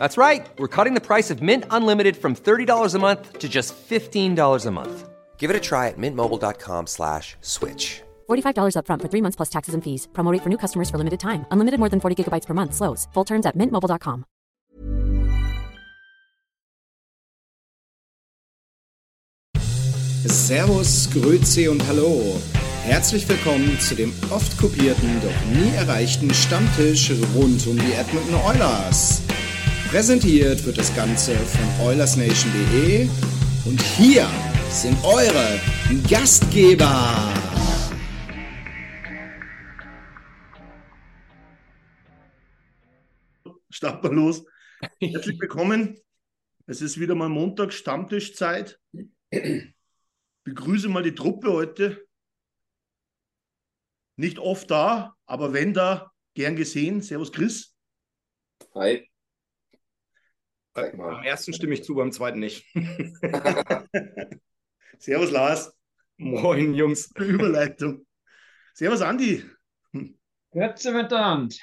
That's right. We're cutting the price of Mint Unlimited from $30 a month to just $15 a month. Give it a try at mintmobile.com slash switch. $45 upfront for three months plus taxes and fees. Promo rate for new customers for limited time. Unlimited more than 40 gigabytes per month. Slows. Full terms at mintmobile.com. Servus, Grüezi und Hallo. Herzlich willkommen zu dem oft kopierten, doch nie erreichten Stammtisch rund um die Edmonton Oilers. Präsentiert wird das Ganze von OilersNation.de und hier sind eure Gastgeber. starten wir los. Herzlich willkommen. Es ist wieder mal Montag, Stammtischzeit. Begrüße mal die Truppe heute. Nicht oft da, aber wenn da, gern gesehen. Servus Chris. Hi. Am ersten stimme ich zu, beim zweiten nicht. Servus Lars. Moin, Jungs. Überleitung. Servus Andi. Grüezi miteinander.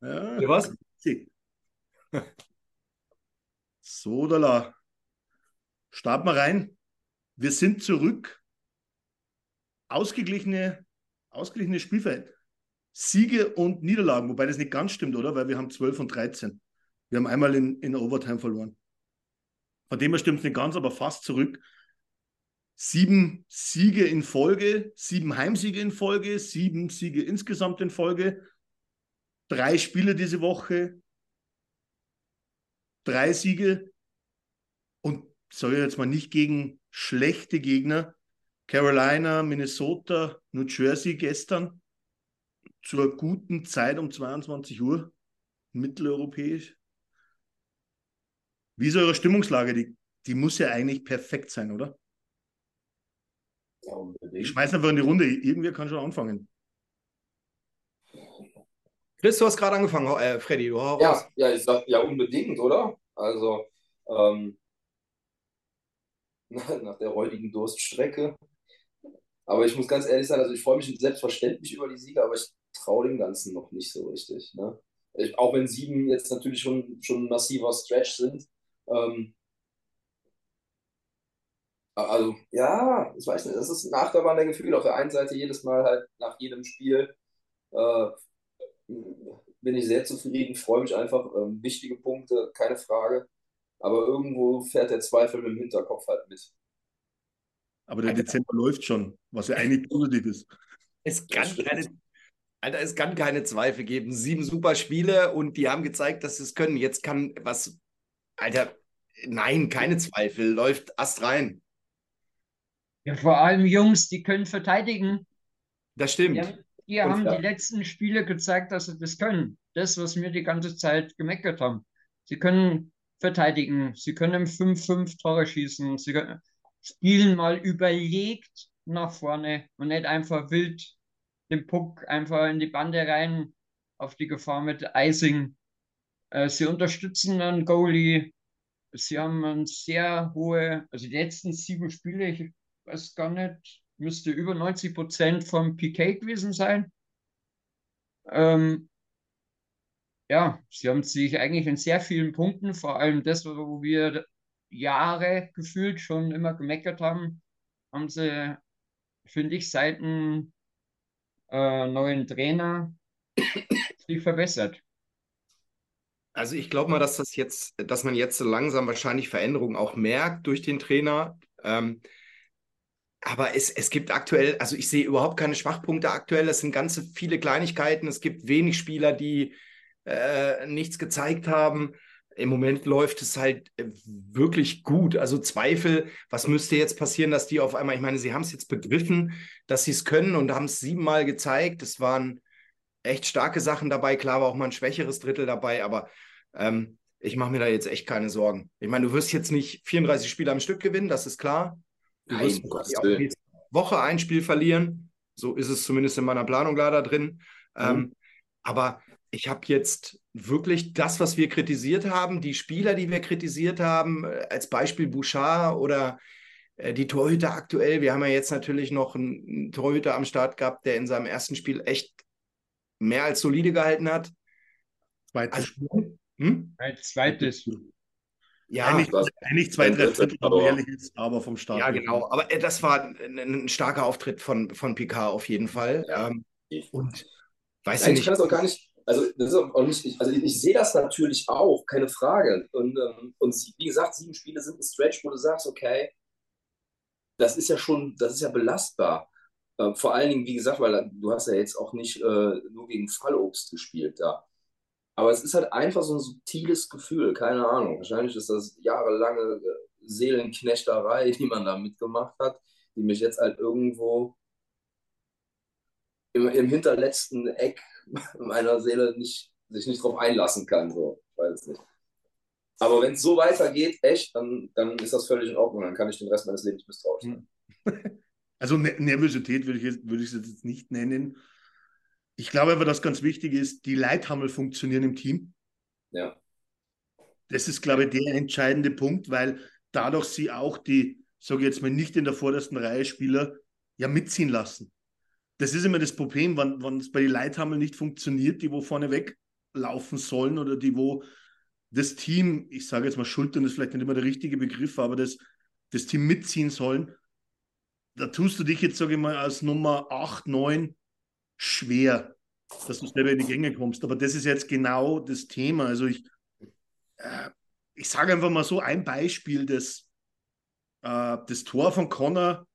Ja, Ja, was? Sie. So, da la. Starten wir rein. Wir sind zurück. Ausgeglichene, ausgeglichene Spielfeld. Siege und Niederlagen, wobei das nicht ganz stimmt, oder? Weil wir haben 12 und 13. Wir haben einmal in, in Overtime verloren. Von dem her stimmt es nicht ganz, aber fast zurück. Sieben Siege in Folge, sieben Heimsiege in Folge, sieben Siege insgesamt in Folge, drei Spiele diese Woche, drei Siege und soll ich jetzt mal nicht gegen schlechte Gegner. Carolina, Minnesota, New Jersey gestern zur guten Zeit um 22 Uhr, mitteleuropäisch. Wie ist eure Stimmungslage? Die, die muss ja eigentlich perfekt sein, oder? Ja, Ich unbedingt. schmeiß einfach in die Runde. Irgendwer kann schon anfangen. Chris, du hast gerade angefangen, äh, Freddy, du hau. Ja, ja, ich sag ja unbedingt, oder? Also, ähm, nach, der heutigen Durststrecke. Aber ich muss ganz ehrlich sein, also ich freue mich selbstverständlich über die Siege, aber ich traue dem Ganzen noch nicht so richtig. Ne? Ich, auch wenn sieben jetzt natürlich schon, schon ein massiver Stretch sind. Ähm, also, ja, ich weiß nicht, das ist ein Achterbahn der Gefühle. Auf der einen Seite jedes Mal halt nach jedem Spiel äh, bin ich sehr zufrieden, freue mich einfach. Ähm, wichtige Punkte, keine Frage. Aber irgendwo fährt der Zweifel mit dem Hinterkopf halt mit. Aber der Dezember läuft schon, was ja eigentlich positiv ist. Es kann keine, Alter, es kann keine Zweifel geben. Sieben super Spiele und die haben gezeigt, dass sie es können. Jetzt kann was, Alter, nein, keine Zweifel. Läuft Ast rein. Ja, vor allem Jungs, die können verteidigen. Das stimmt. haben, die, haben ja. die letzten Spiele gezeigt, dass sie das können. Das, was wir die ganze Zeit gemeckert haben. Sie können verteidigen, sie können 5-5 Tore schießen, sie können, spielen mal überlegt nach vorne und nicht einfach wild den Puck einfach in die Bande rein auf die Gefahr mit Icing. Äh, sie unterstützen einen Goalie. Sie haben eine sehr hohe, also die letzten sieben Spiele, ich weiß gar nicht, müsste über 90 Prozent vom PK gewesen sein. Ähm, ja, sie haben sich eigentlich in sehr vielen Punkten, vor allem das, wo wir Jahre gefühlt schon immer gemeckert haben, haben sie, finde ich, seit dem äh, neuen Trainer sich verbessert. Also ich glaube mal, dass das jetzt, dass man jetzt so langsam wahrscheinlich Veränderungen auch merkt durch den Trainer. Ähm, aber es, es gibt aktuell, also ich sehe überhaupt keine Schwachpunkte aktuell. Es sind ganz viele Kleinigkeiten. Es gibt wenig Spieler, die äh, nichts gezeigt haben. Im Moment läuft es halt äh, wirklich gut. Also Zweifel, was müsste jetzt passieren, dass die auf einmal, ich meine, sie haben es jetzt begriffen, dass sie es können und haben es siebenmal gezeigt. Es waren echt starke Sachen dabei. Klar war auch mal ein schwächeres Drittel dabei, aber ähm, ich mache mir da jetzt echt keine Sorgen. Ich meine, du wirst jetzt nicht 34 Spiele am Stück gewinnen, das ist klar. Du Nein, wirst auch nächste Woche ein Spiel verlieren. So ist es zumindest in meiner Planung leider drin. Mhm. Ähm, aber ich habe jetzt wirklich das, was wir kritisiert haben, die Spieler, die wir kritisiert haben, äh, als Beispiel Bouchard oder äh, die Torhüter aktuell. Wir haben ja jetzt natürlich noch einen Torhüter am Start gehabt, der in seinem ersten Spiel echt mehr als solide gehalten hat. Zweites also, Spiel. Hm? Ein zweites. Ja, eigentlich, eigentlich zwei, drei Viertel, aber, ehrlich ist, aber vom Start. Ja, genau. Aber äh, das war ein, ein, starker Auftritt von, von Picard auf jeden Fall. Ja. Ähm, und weiß Nein, ich kann es auch gar nicht. Also, das ist auch nicht, also ich, ich sehe das natürlich auch, keine Frage. Und, ähm, und wie gesagt, sieben Spiele sind ein Stretch, wo du sagst, okay, das ist ja schon, das ist ja belastbar. Äh, vor allen Dingen, wie gesagt, weil du hast ja jetzt auch nicht äh, nur gegen Fallobst gespielt da. Aber es ist halt einfach so ein subtiles Gefühl, keine Ahnung. Wahrscheinlich ist das jahrelange äh, Seelenknechterei, die man da mitgemacht hat, die mich jetzt halt irgendwo im, im hinterletzten Eck meiner Seele nicht, sich nicht drauf einlassen kann. So. Ich weiß es nicht. Aber wenn es so weitergeht, echt, dann, dann ist das völlig in Ordnung. Dann kann ich den Rest meines Lebens misstrauisch sein. Also Nervosität würde ich, würde ich es jetzt nicht nennen. Ich glaube aber, dass ganz wichtig ist, die Leithammel funktionieren im Team. Ja. Das ist, glaube ich, der entscheidende Punkt, weil dadurch sie auch die, sage ich jetzt mal, nicht in der vordersten Reihe Spieler ja mitziehen lassen. Das ist immer das Problem, wenn es bei den Leithammel nicht funktioniert, die wo vorne weglaufen sollen oder die wo das Team, ich sage jetzt mal Schultern ist vielleicht nicht immer der richtige Begriff, aber das, das Team mitziehen sollen, da tust du dich jetzt, sage ich mal, als Nummer 8, 9 schwer, dass du selber in die Gänge kommst. Aber das ist jetzt genau das Thema. Also ich, äh, ich sage einfach mal so ein Beispiel, das, äh, das Tor von Connor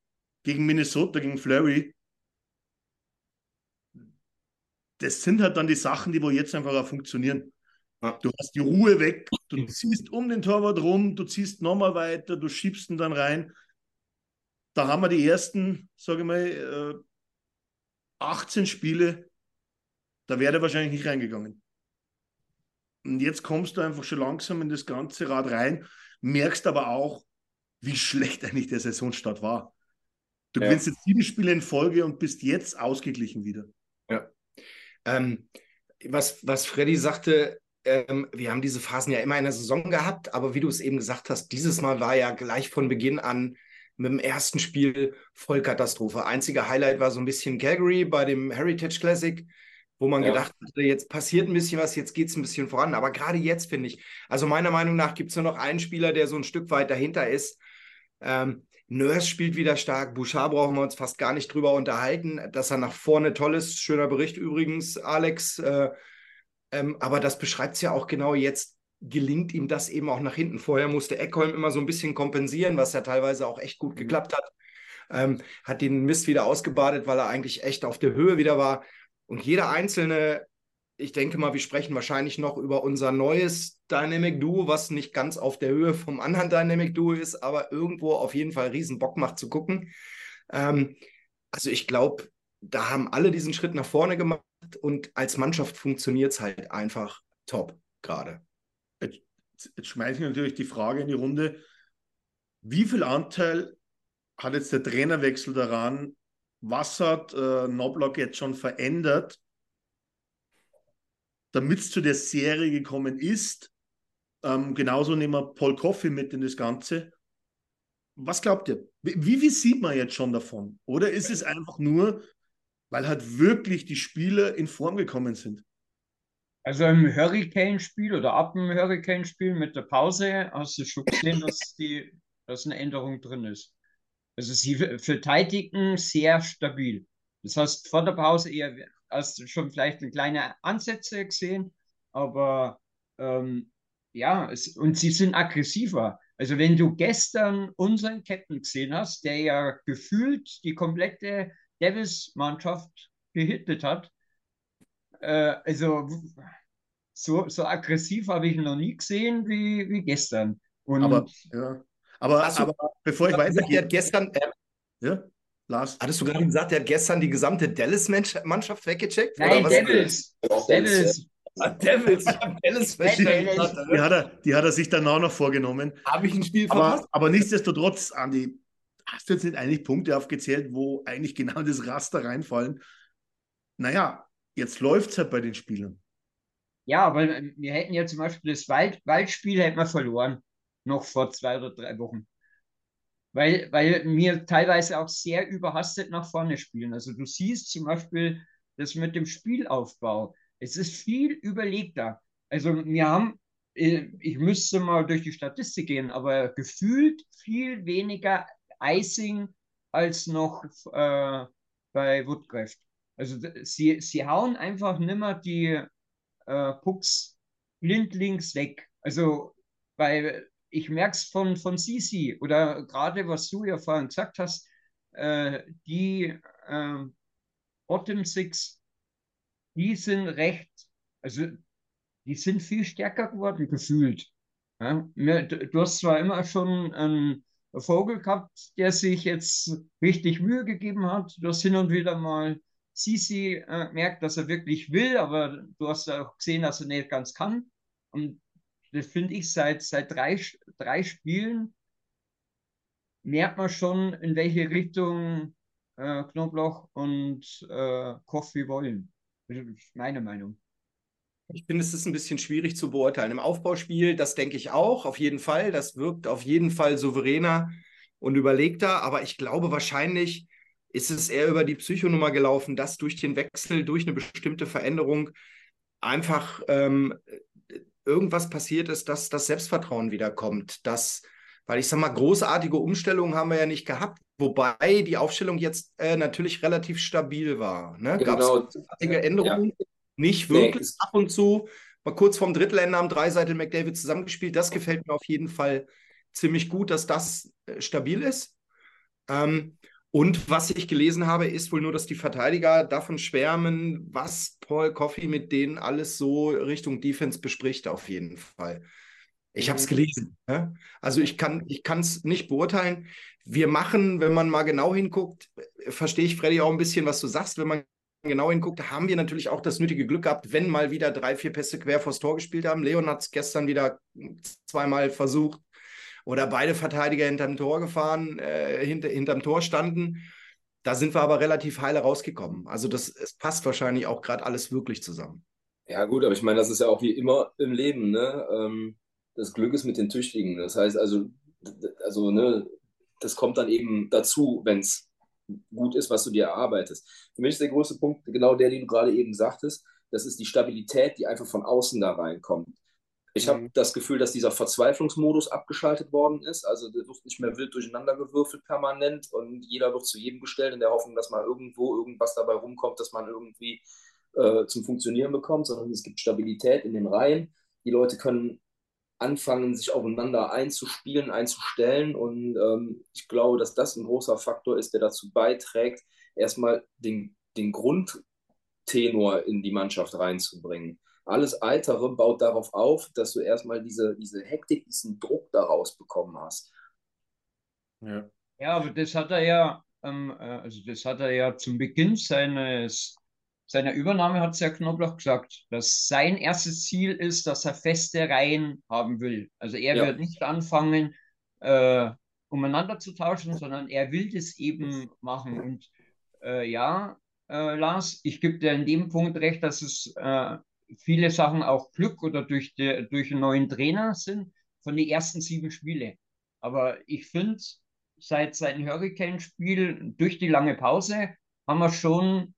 gegen Minnesota, gegen Flurry, das sind halt dann die Sachen, die wo jetzt einfach auch funktionieren. Du hast die Ruhe weg, du ziehst um den Torwart rum, du ziehst nochmal weiter, du schiebst ihn dann rein. Da haben wir die ersten, sage ich mal, 18 äh, Spiele, da wäre er wahrscheinlich nicht reingegangen. Und jetzt kommst du einfach schon langsam in das ganze Rad rein, merkst aber auch, wie schlecht eigentlich der Saisonstart war. Du ja. gewinnst jetzt sieben Spiele in Folge und bist jetzt ausgeglichen wieder. Ja. Ähm, was, was Freddy sagte, ähm, wir haben diese Phasen ja immer in der Saison gehabt, aber wie du es eben gesagt hast, dieses Mal war ja gleich von Beginn an mit dem ersten Spiel Vollkatastrophe. Einziger Highlight war so ein bisschen Calgary bei dem Heritage Classic, wo man ja. gedacht hatte, jetzt passiert ein bisschen was, jetzt geht es ein bisschen voran. Aber gerade jetzt finde ich, also meiner Meinung nach gibt es nur noch einen Spieler, der so ein Stück weit dahinter ist. Ähm, Nurse spielt wieder stark. Bouchard brauchen wir uns fast gar nicht drüber unterhalten, dass er nach vorne toll ist. Schöner Bericht übrigens, Alex. Äh, ähm, aber das beschreibt es ja auch genau jetzt gelingt ihm das eben auch nach hinten. Vorher musste Eckholm immer so ein bisschen kompensieren, was ja teilweise auch echt gut mhm. geklappt hat. Ähm, hat den Mist wieder ausgebadet, weil er eigentlich echt auf der Höhe wieder war. Und jeder einzelne, ich denke mal, wir sprechen wahrscheinlich noch über unser neues Dynamic Duo, was nicht ganz auf der Höhe vom anderen Dynamic Duo ist, aber irgendwo auf jeden Fall riesen Bock macht zu gucken. Ähm, also ich glaube, da haben alle diesen Schritt nach vorne gemacht und als Mannschaft funktioniert es halt einfach top gerade. Jetzt, jetzt schmeiße ich natürlich die Frage in die Runde, wie viel Anteil hat jetzt der Trainerwechsel daran? Was hat äh, Noblock jetzt schon verändert, damit es zu der Serie gekommen ist? Ähm, genauso nehmen wir Paul Coffey mit in das Ganze. Was glaubt ihr? Wie, viel sieht man jetzt schon davon? Oder ist es einfach nur, weil halt wirklich die Spieler in Form gekommen sind? Also im Hurricane-Spiel oder ab dem Hurricane-Spiel mit der Pause hast du schon gesehen, dass, die, dass eine Änderung drin ist. Also sie verteidigen sehr stabil. Das heißt, vor der Pause eher hast du schon vielleicht kleine Ansätze gesehen, aber ähm, ja, es, und sie sind aggressiver. Also wenn du gestern unseren Captain gesehen hast, der ja gefühlt die komplette Davis-Mannschaft gehittet hat, äh, also so, so aggressiv habe ich ihn noch nie gesehen wie, wie gestern. Und aber, ja. aber, du, aber bevor ich weitergehe. Gestern, äh, ja? Lars. Hattest du gerade gesagt, er hat gestern die gesamte Dallas-Mannschaft weggecheckt? Nein, Devils. Devils. Ah, Devils. Devils die, hat er, die hat er sich dann auch noch vorgenommen. Habe ich ein Spiel verpasst? Aber, aber nichtsdestotrotz, Andi, hast du jetzt nicht eigentlich Punkte aufgezählt, wo eigentlich genau das Raster reinfallen? Naja, jetzt läuft es halt bei den Spielern. Ja, aber wir hätten ja zum Beispiel das Wald, Waldspiel hätten wir verloren, noch vor zwei oder drei Wochen. Weil, weil wir teilweise auch sehr überhastet nach vorne spielen. Also du siehst zum Beispiel das mit dem Spielaufbau. Es ist viel überlegter. Also wir haben, äh, ich müsste mal durch die Statistik gehen, aber gefühlt viel weniger Icing als noch äh, bei Woodcraft. Also sie, sie hauen einfach nimmer die äh, Pucks blindlings weg. Also weil ich merke es von, von Sisi oder gerade was du ja vorhin gesagt hast, äh, die äh, Bottom Six, die sind recht, also die sind viel stärker geworden gefühlt. Ja? Du hast zwar immer schon einen Vogel gehabt, der sich jetzt richtig Mühe gegeben hat. Du hast hin und wieder mal Sisi äh, merkt, dass er wirklich will, aber du hast auch gesehen, dass er nicht ganz kann. Und das finde ich seit, seit drei, drei Spielen merkt man schon, in welche Richtung äh, Knoblauch und äh, Coffee wollen. Das ist meine Meinung. Ich finde, es ist ein bisschen schwierig zu beurteilen. Im Aufbauspiel, das denke ich auch, auf jeden Fall. Das wirkt auf jeden Fall souveräner und überlegter. Aber ich glaube, wahrscheinlich ist es eher über die Psychonummer gelaufen, dass durch den Wechsel, durch eine bestimmte Veränderung einfach ähm, irgendwas passiert ist, dass das Selbstvertrauen wiederkommt. Dass, weil ich sage mal, großartige Umstellungen haben wir ja nicht gehabt, wobei die Aufstellung jetzt äh, natürlich relativ stabil war. Ne? Gab es großartige Änderungen? Ja. Nicht wirklich nee. ab und zu. Mal kurz vorm Drittelende haben drei Seiten McDavid zusammengespielt. Das gefällt mir auf jeden Fall ziemlich gut, dass das äh, stabil ist. Ähm, und was ich gelesen habe, ist wohl nur, dass die Verteidiger davon schwärmen, was Paul Coffey mit denen alles so Richtung Defense bespricht, auf jeden Fall. Ich habe es mhm. gelesen. Ne? Also ich kann es nicht beurteilen. Wir machen, wenn man mal genau hinguckt, verstehe ich, Freddy, auch ein bisschen, was du sagst. Wenn man genau hinguckt, haben wir natürlich auch das nötige Glück gehabt, wenn mal wieder drei, vier Pässe quer vors Tor gespielt haben. Leon hat es gestern wieder zweimal versucht oder beide Verteidiger hinterm Tor gefahren, äh, hinter, hinterm Tor standen. Da sind wir aber relativ heile rausgekommen. Also das es passt wahrscheinlich auch gerade alles wirklich zusammen. Ja gut, aber ich meine, das ist ja auch wie immer im Leben. Ne? Ähm, das Glück ist mit den Tüchtigen. Das heißt also, also ne, das kommt dann eben dazu, wenn es gut ist, was du dir erarbeitest. Für mich ist der größte Punkt genau der, den du gerade eben sagtest. Das ist die Stabilität, die einfach von außen da reinkommt. Ich habe mhm. das Gefühl, dass dieser Verzweiflungsmodus abgeschaltet worden ist. Also der wird nicht mehr wild durcheinander gewürfelt permanent und jeder wird zu jedem gestellt in der Hoffnung, dass mal irgendwo irgendwas dabei rumkommt, dass man irgendwie äh, zum Funktionieren bekommt, sondern es gibt Stabilität in den Reihen. Die Leute können anfangen, sich aufeinander einzuspielen, einzustellen und ähm, ich glaube, dass das ein großer Faktor ist, der dazu beiträgt, erstmal den, den Grundtenor in die Mannschaft reinzubringen. Alles Eitere baut darauf auf, dass du erstmal diese, diese Hektik, diesen Druck daraus bekommen hast. Ja, ja aber das hat er ja, ähm, äh, also das hat er ja zum Beginn seines seiner Übernahme hat es ja Knoblauch gesagt, dass sein erstes Ziel ist, dass er feste Reihen haben will. Also er ja. wird nicht anfangen, äh, umeinander zu tauschen, sondern er will das eben machen. Und äh, ja, äh, Lars, ich gebe dir in dem Punkt recht, dass es äh, viele Sachen auch Glück oder durch, die, durch einen neuen Trainer sind von den ersten sieben Spiele. Aber ich finde, seit seinem Hurricane-Spiel durch die lange Pause haben wir schon,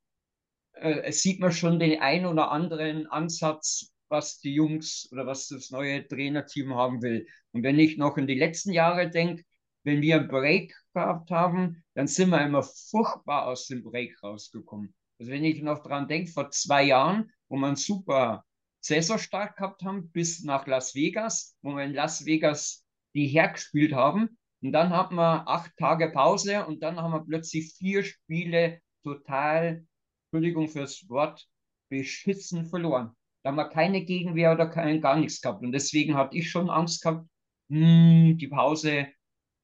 äh, sieht man schon den ein oder anderen Ansatz, was die Jungs oder was das neue Trainerteam haben will. Und wenn ich noch in die letzten Jahre denke, wenn wir einen Break gehabt haben, dann sind wir immer furchtbar aus dem Break rausgekommen. Also wenn ich noch dran denke, vor zwei Jahren wo wir einen super Saisonstart gehabt haben, bis nach Las Vegas, wo wir in Las Vegas die hergespielt haben. Und dann hatten wir acht Tage Pause und dann haben wir plötzlich vier Spiele total, Entschuldigung fürs Wort, beschissen verloren. Da haben wir keine Gegenwehr oder kein, gar nichts gehabt. Und deswegen hatte ich schon Angst gehabt, hm, die Pause,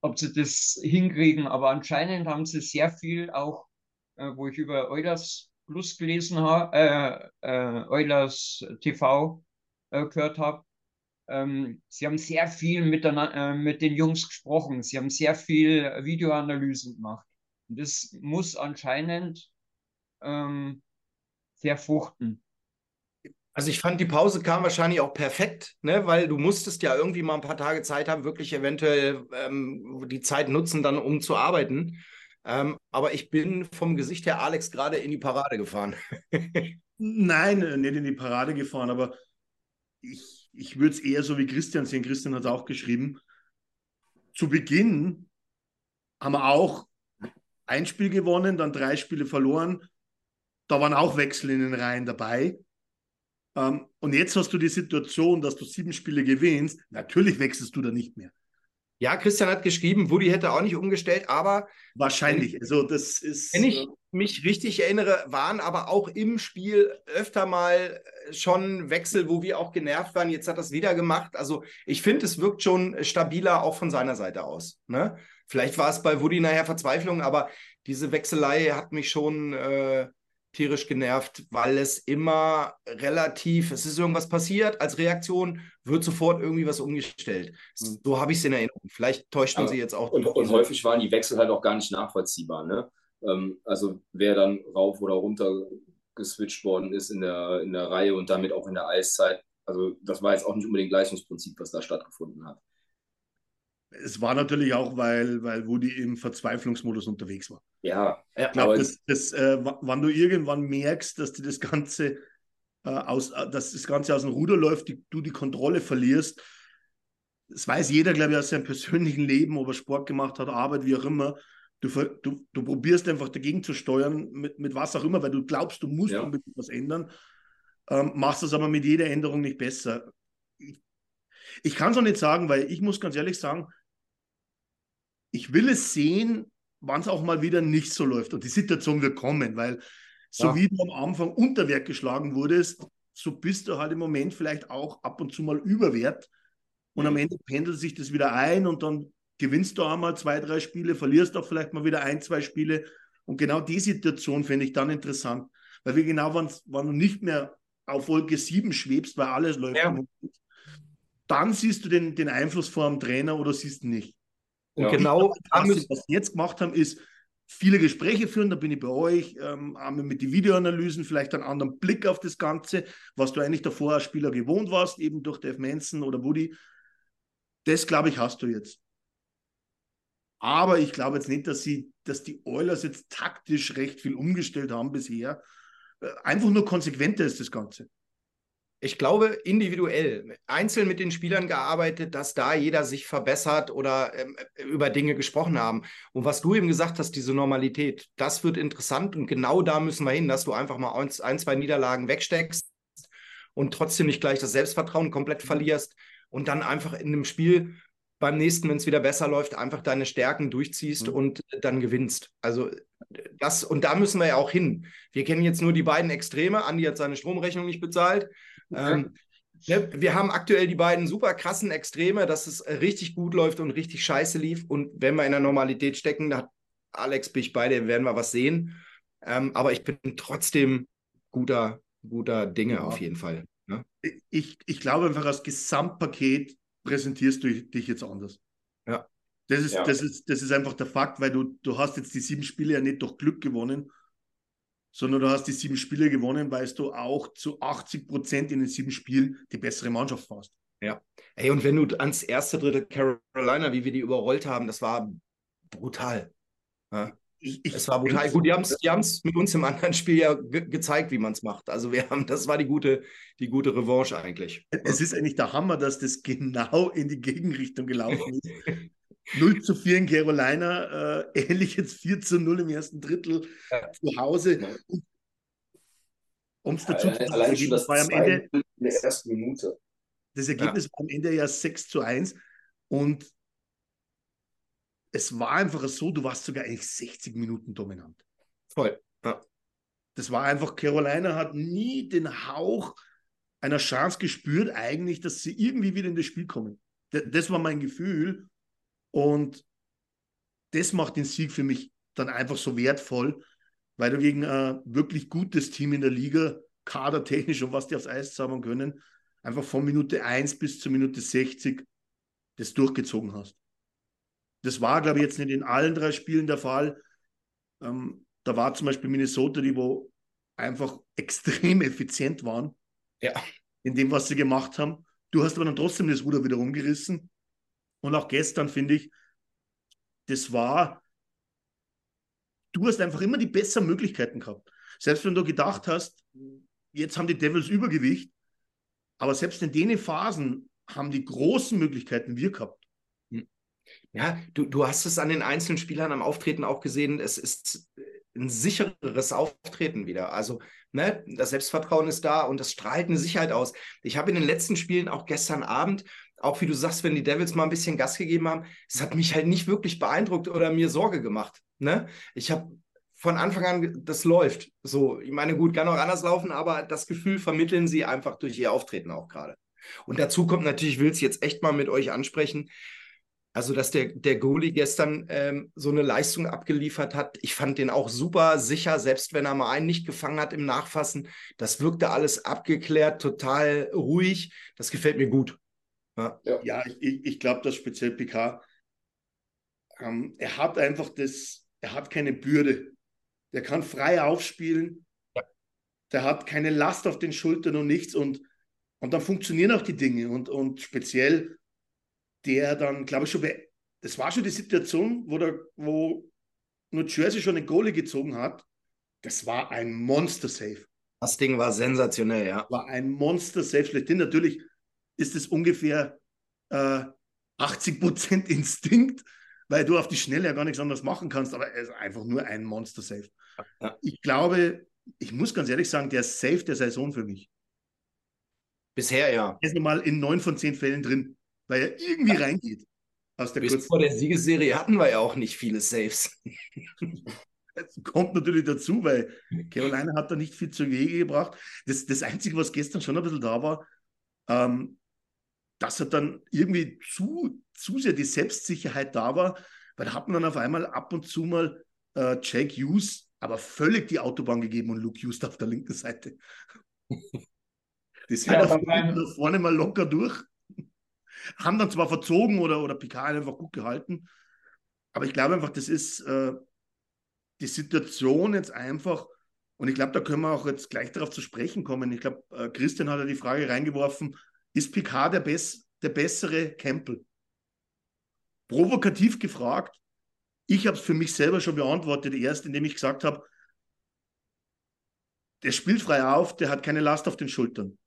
ob sie das hinkriegen. Aber anscheinend haben sie sehr viel auch, äh, wo ich über Eulers Plus gelesen habe, äh, äh, Eulers TV äh, gehört habe. Ähm, sie haben sehr viel mit, äh, mit den Jungs gesprochen. Sie haben sehr viel Videoanalysen gemacht. Und das muss anscheinend ähm, sehr fruchten. Also ich fand, die Pause kam wahrscheinlich auch perfekt, ne? weil du musstest ja irgendwie mal ein paar Tage Zeit haben, wirklich eventuell ähm, die Zeit nutzen, dann um zu arbeiten. Ähm, aber ich bin vom Gesicht her Alex gerade in die Parade gefahren. Nein, äh, nicht in die Parade gefahren, aber ich, ich würde es eher so wie Christian sehen. Christian hat es auch geschrieben. Zu Beginn haben wir auch ein Spiel gewonnen, dann drei Spiele verloren. Da waren auch Wechsel in den Reihen dabei. Ähm, und jetzt hast du die Situation, dass du sieben Spiele gewinnst. Natürlich wechselst du da nicht mehr. Ja, Christian hat geschrieben, Woody hätte auch nicht umgestellt, aber. Wahrscheinlich. Also, das ist. Wenn ich äh, mich richtig erinnere, waren aber auch im Spiel öfter mal äh, schon Wechsel, wo wir auch genervt waren. Jetzt hat er es wieder gemacht. Also, ich finde, es wirkt schon stabiler auch von seiner Seite aus. Ne? Vielleicht war es bei Woody nachher Verzweiflung, aber diese Wechselei hat mich schon. Äh, tierisch genervt, weil es immer relativ, es ist irgendwas passiert, als Reaktion wird sofort irgendwie was umgestellt. Hm. So habe ich es in Erinnerung. Vielleicht täuscht man sie jetzt auch. Und, und, häufig waren die Wechsel halt auch gar nicht nachvollziehbar. Ne? Ähm, also wer dann rauf oder runter geswitcht worden ist in der, in der Reihe und damit auch in der Eiszeit. Also das war jetzt auch nicht unbedingt Leistungsprinzip, was da stattgefunden hat. Es war natürlich auch, weil, weil Woody im Verzweiflungsmodus unterwegs war. Ja, ich glaube, das, das, äh, wann du irgendwann merkst, dass du das Ganze äh, aus, äh, dass das Ganze aus dem Ruder läuft, die, du die Kontrolle verlierst. Das weiß jeder, glaube ich, aus seinem persönlichen Leben, ob er Sport gemacht hat, Arbeit, wie auch immer. Du, du, du probierst einfach dagegen zu steuern, mit, mit was auch immer, weil du glaubst, du musst ja. unbedingt was ändern. Ähm, machst das aber mit jeder Änderung nicht besser. Ich, ich kann es auch nicht sagen, weil ich muss ganz ehrlich sagen, ich will es sehen, wann es auch mal wieder nicht so läuft. Und die Situation wird kommen, weil so ja. wie du am Anfang Unterwert geschlagen wurdest, so bist du halt im Moment vielleicht auch ab und zu mal überwert. Und am mhm. Ende pendelt sich das wieder ein und dann gewinnst du einmal zwei, drei Spiele, verlierst auch vielleicht mal wieder ein, zwei Spiele. Und genau die Situation finde ich dann interessant. Weil wir genau, wann du nicht mehr auf Wolke 7 schwebst, weil alles läuft, ja. dann siehst du den, den Einfluss vor dem Trainer oder siehst nicht. Und ja. genau das, was wir jetzt gemacht haben, ist viele Gespräche führen, da bin ich bei euch, ähm, mit den Videoanalysen vielleicht einen anderen Blick auf das Ganze, was du eigentlich davor als Spieler gewohnt warst, eben durch Dave Manson oder Woody. Das, glaube ich, hast du jetzt. Aber ich glaube jetzt nicht, dass sie, dass die Oilers jetzt taktisch recht viel umgestellt haben bisher. Äh, einfach nur konsequenter ist das Ganze ich glaube, individuell, einzeln mit den Spielern gearbeitet, dass da jeder sich verbessert oder ähm, über Dinge gesprochen haben. Und was du eben gesagt hast, diese Normalität, das wird interessant und genau da müssen wir hin, dass du einfach mal ein, ein zwei Niederlagen wegsteckst und trotzdem nicht gleich das Selbstvertrauen komplett verlierst und dann einfach in einem Spiel beim nächsten, wenn es wieder besser läuft, einfach deine Stärken durchziehst mhm. und dann gewinnst. Also das, und da müssen wir ja auch hin. Wir kennen jetzt nur die beiden Extreme. Andi hat seine Stromrechnung nicht bezahlt. Ähm, ne, wir haben aktuell die beiden super krassen Extreme, dass es richtig gut läuft und richtig scheiße lief. Und wenn wir in der Normalität stecken, da hat Alex, bin ich beide, werden wir was sehen. Ähm, aber ich bin trotzdem guter, guter Dinge ja. auf jeden Fall. Ne? Ich, ich glaube einfach, als Gesamtpaket präsentierst du dich jetzt anders. Ja. Das ist, ja. das, ist, das ist einfach der Fakt, weil du, du hast jetzt die sieben Spiele ja nicht durch Glück gewonnen, sondern du hast die sieben Spiele gewonnen, weil du auch zu 80 Prozent in den sieben Spielen die bessere Mannschaft warst. Ja. Ey, und wenn du ans erste, dritte Carolina, wie wir die überrollt haben, das war brutal. Ja. Ich, ich, es war brutal. Gut, die haben es die mit uns im anderen Spiel ja ge gezeigt, wie man es macht. Also wir haben, das war die gute, die gute Revanche eigentlich. Es ist eigentlich der Hammer, dass das genau in die Gegenrichtung gelaufen ist. 0 zu 4 in Carolina, äh, ähnlich jetzt 4 zu 0 im ersten Drittel ja. zu Hause. Um es dazu zu sagen, allein schon das war am Ende in der ersten Minute. Das Ergebnis ja. war am Ende ja 6 zu 1 und es war einfach so, du warst sogar eigentlich 60 Minuten dominant. Voll. Ja. Das war einfach, Carolina hat nie den Hauch einer Chance gespürt, eigentlich, dass sie irgendwie wieder in das Spiel kommen. Das war mein Gefühl. Und das macht den Sieg für mich dann einfach so wertvoll, weil du gegen ein wirklich gutes Team in der Liga, kadertechnisch und was die aufs Eis zaubern können, einfach von Minute 1 bis zur Minute 60 das durchgezogen hast. Das war, glaube ich, jetzt nicht in allen drei Spielen der Fall. Ähm, da war zum Beispiel Minnesota, die wo einfach extrem effizient waren. Ja. In dem, was sie gemacht haben. Du hast aber dann trotzdem das Ruder wieder rumgerissen. Und auch gestern finde ich, das war, du hast einfach immer die besseren Möglichkeiten gehabt. Selbst wenn du gedacht hast, jetzt haben die Devils Übergewicht, aber selbst in den Phasen haben die großen Möglichkeiten wir gehabt. Hm. Ja, du, du hast es an den einzelnen Spielern am Auftreten auch gesehen. Es ist ein sichereres Auftreten wieder. Also, ne, das Selbstvertrauen ist da und das strahlt eine Sicherheit aus. Ich habe in den letzten Spielen, auch gestern Abend, auch wie du sagst, wenn die Devils mal ein bisschen Gas gegeben haben, es hat mich halt nicht wirklich beeindruckt oder mir Sorge gemacht. Ne? Ich habe von Anfang an, das läuft. So, ich meine, gut, kann auch anders laufen, aber das Gefühl vermitteln sie einfach durch ihr Auftreten auch gerade. Und dazu kommt natürlich, ich will es jetzt echt mal mit euch ansprechen, also, dass der, der Goalie gestern ähm, so eine Leistung abgeliefert hat, ich fand den auch super sicher, selbst wenn er mal einen nicht gefangen hat im Nachfassen. Das wirkte alles abgeklärt, total ruhig. Das gefällt mir gut. Ja, ja ich, ich glaube, dass speziell Picard, ähm, er hat einfach das, er hat keine Bürde. Der kann frei aufspielen. Ja. Der hat keine Last auf den Schultern und nichts. Und, und dann funktionieren auch die Dinge. Und, und speziell der dann, glaube ich, schon, das war schon die Situation, wo, der, wo nur Jersey schon eine Goalie gezogen hat. Das war ein Monster-Safe. Das Ding war sensationell, ja. War ein Monster-Safe schlechthin. Natürlich ist es ungefähr äh, 80% Instinkt, weil du auf die Schnelle ja gar nichts anderes machen kannst, aber es ist einfach nur ein Monster-Safe. Ja. Ich glaube, ich muss ganz ehrlich sagen, der ist Safe der Saison für mich. Bisher ja. Er ist nochmal in neun von zehn Fällen drin weil er irgendwie reingeht. Aus der Bis vor der Siegesserie hatten wir ja auch nicht viele Saves. Das kommt natürlich dazu, weil Carolina hat da nicht viel zu Wege gebracht. Das, das Einzige, was gestern schon ein bisschen da war, ähm, dass er dann irgendwie zu, zu sehr die Selbstsicherheit da war, weil da hat man dann auf einmal ab und zu mal äh, Jake Hughes aber völlig die Autobahn gegeben und Luke Hughes auf der linken Seite. Die sind ja, da vorne mal locker durch haben dann zwar verzogen oder, oder Picard einfach gut gehalten, aber ich glaube einfach, das ist äh, die Situation jetzt einfach, und ich glaube, da können wir auch jetzt gleich darauf zu sprechen kommen. Ich glaube, äh, Christian hat ja die Frage reingeworfen, ist Picard der, Bess der bessere Campbell? Provokativ gefragt. Ich habe es für mich selber schon beantwortet, erst indem ich gesagt habe, der spielt frei auf, der hat keine Last auf den Schultern.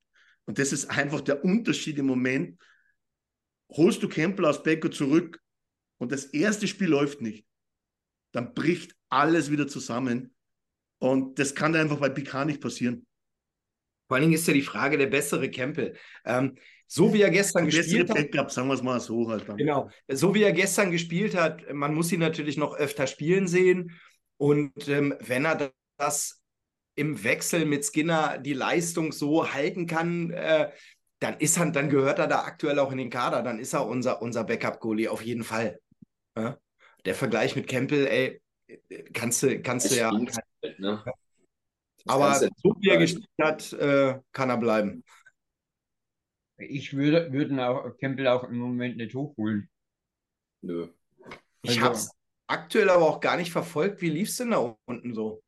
Und das ist einfach der Unterschied im Moment holst du Campbell aus Becker zurück und das erste Spiel läuft nicht, dann bricht alles wieder zusammen. Und das kann einfach bei Picard nicht passieren. Vor allen Dingen ist ja die Frage der bessere Campbell. Ähm, so wie er gestern gespielt hat. Backup, sagen wir es mal so halt dann. Genau. So wie er gestern gespielt hat, man muss ihn natürlich noch öfter spielen sehen. Und ähm, wenn er das im Wechsel mit Skinner die Leistung so halten kann, äh, dann ist er, dann gehört er da aktuell auch in den Kader, dann ist er unser, unser Backup-Goalie auf jeden Fall. Ja? Der Vergleich mit Campbell, ey, kannst du, kannst du ja. Halt, ne? Aber so wie er gespielt hat, äh, kann er bleiben. Ich würde würden auch Campbell auch im Moment nicht hochholen. Nö. Ich also, habe es aktuell aber auch gar nicht verfolgt. Wie lief es denn da unten so?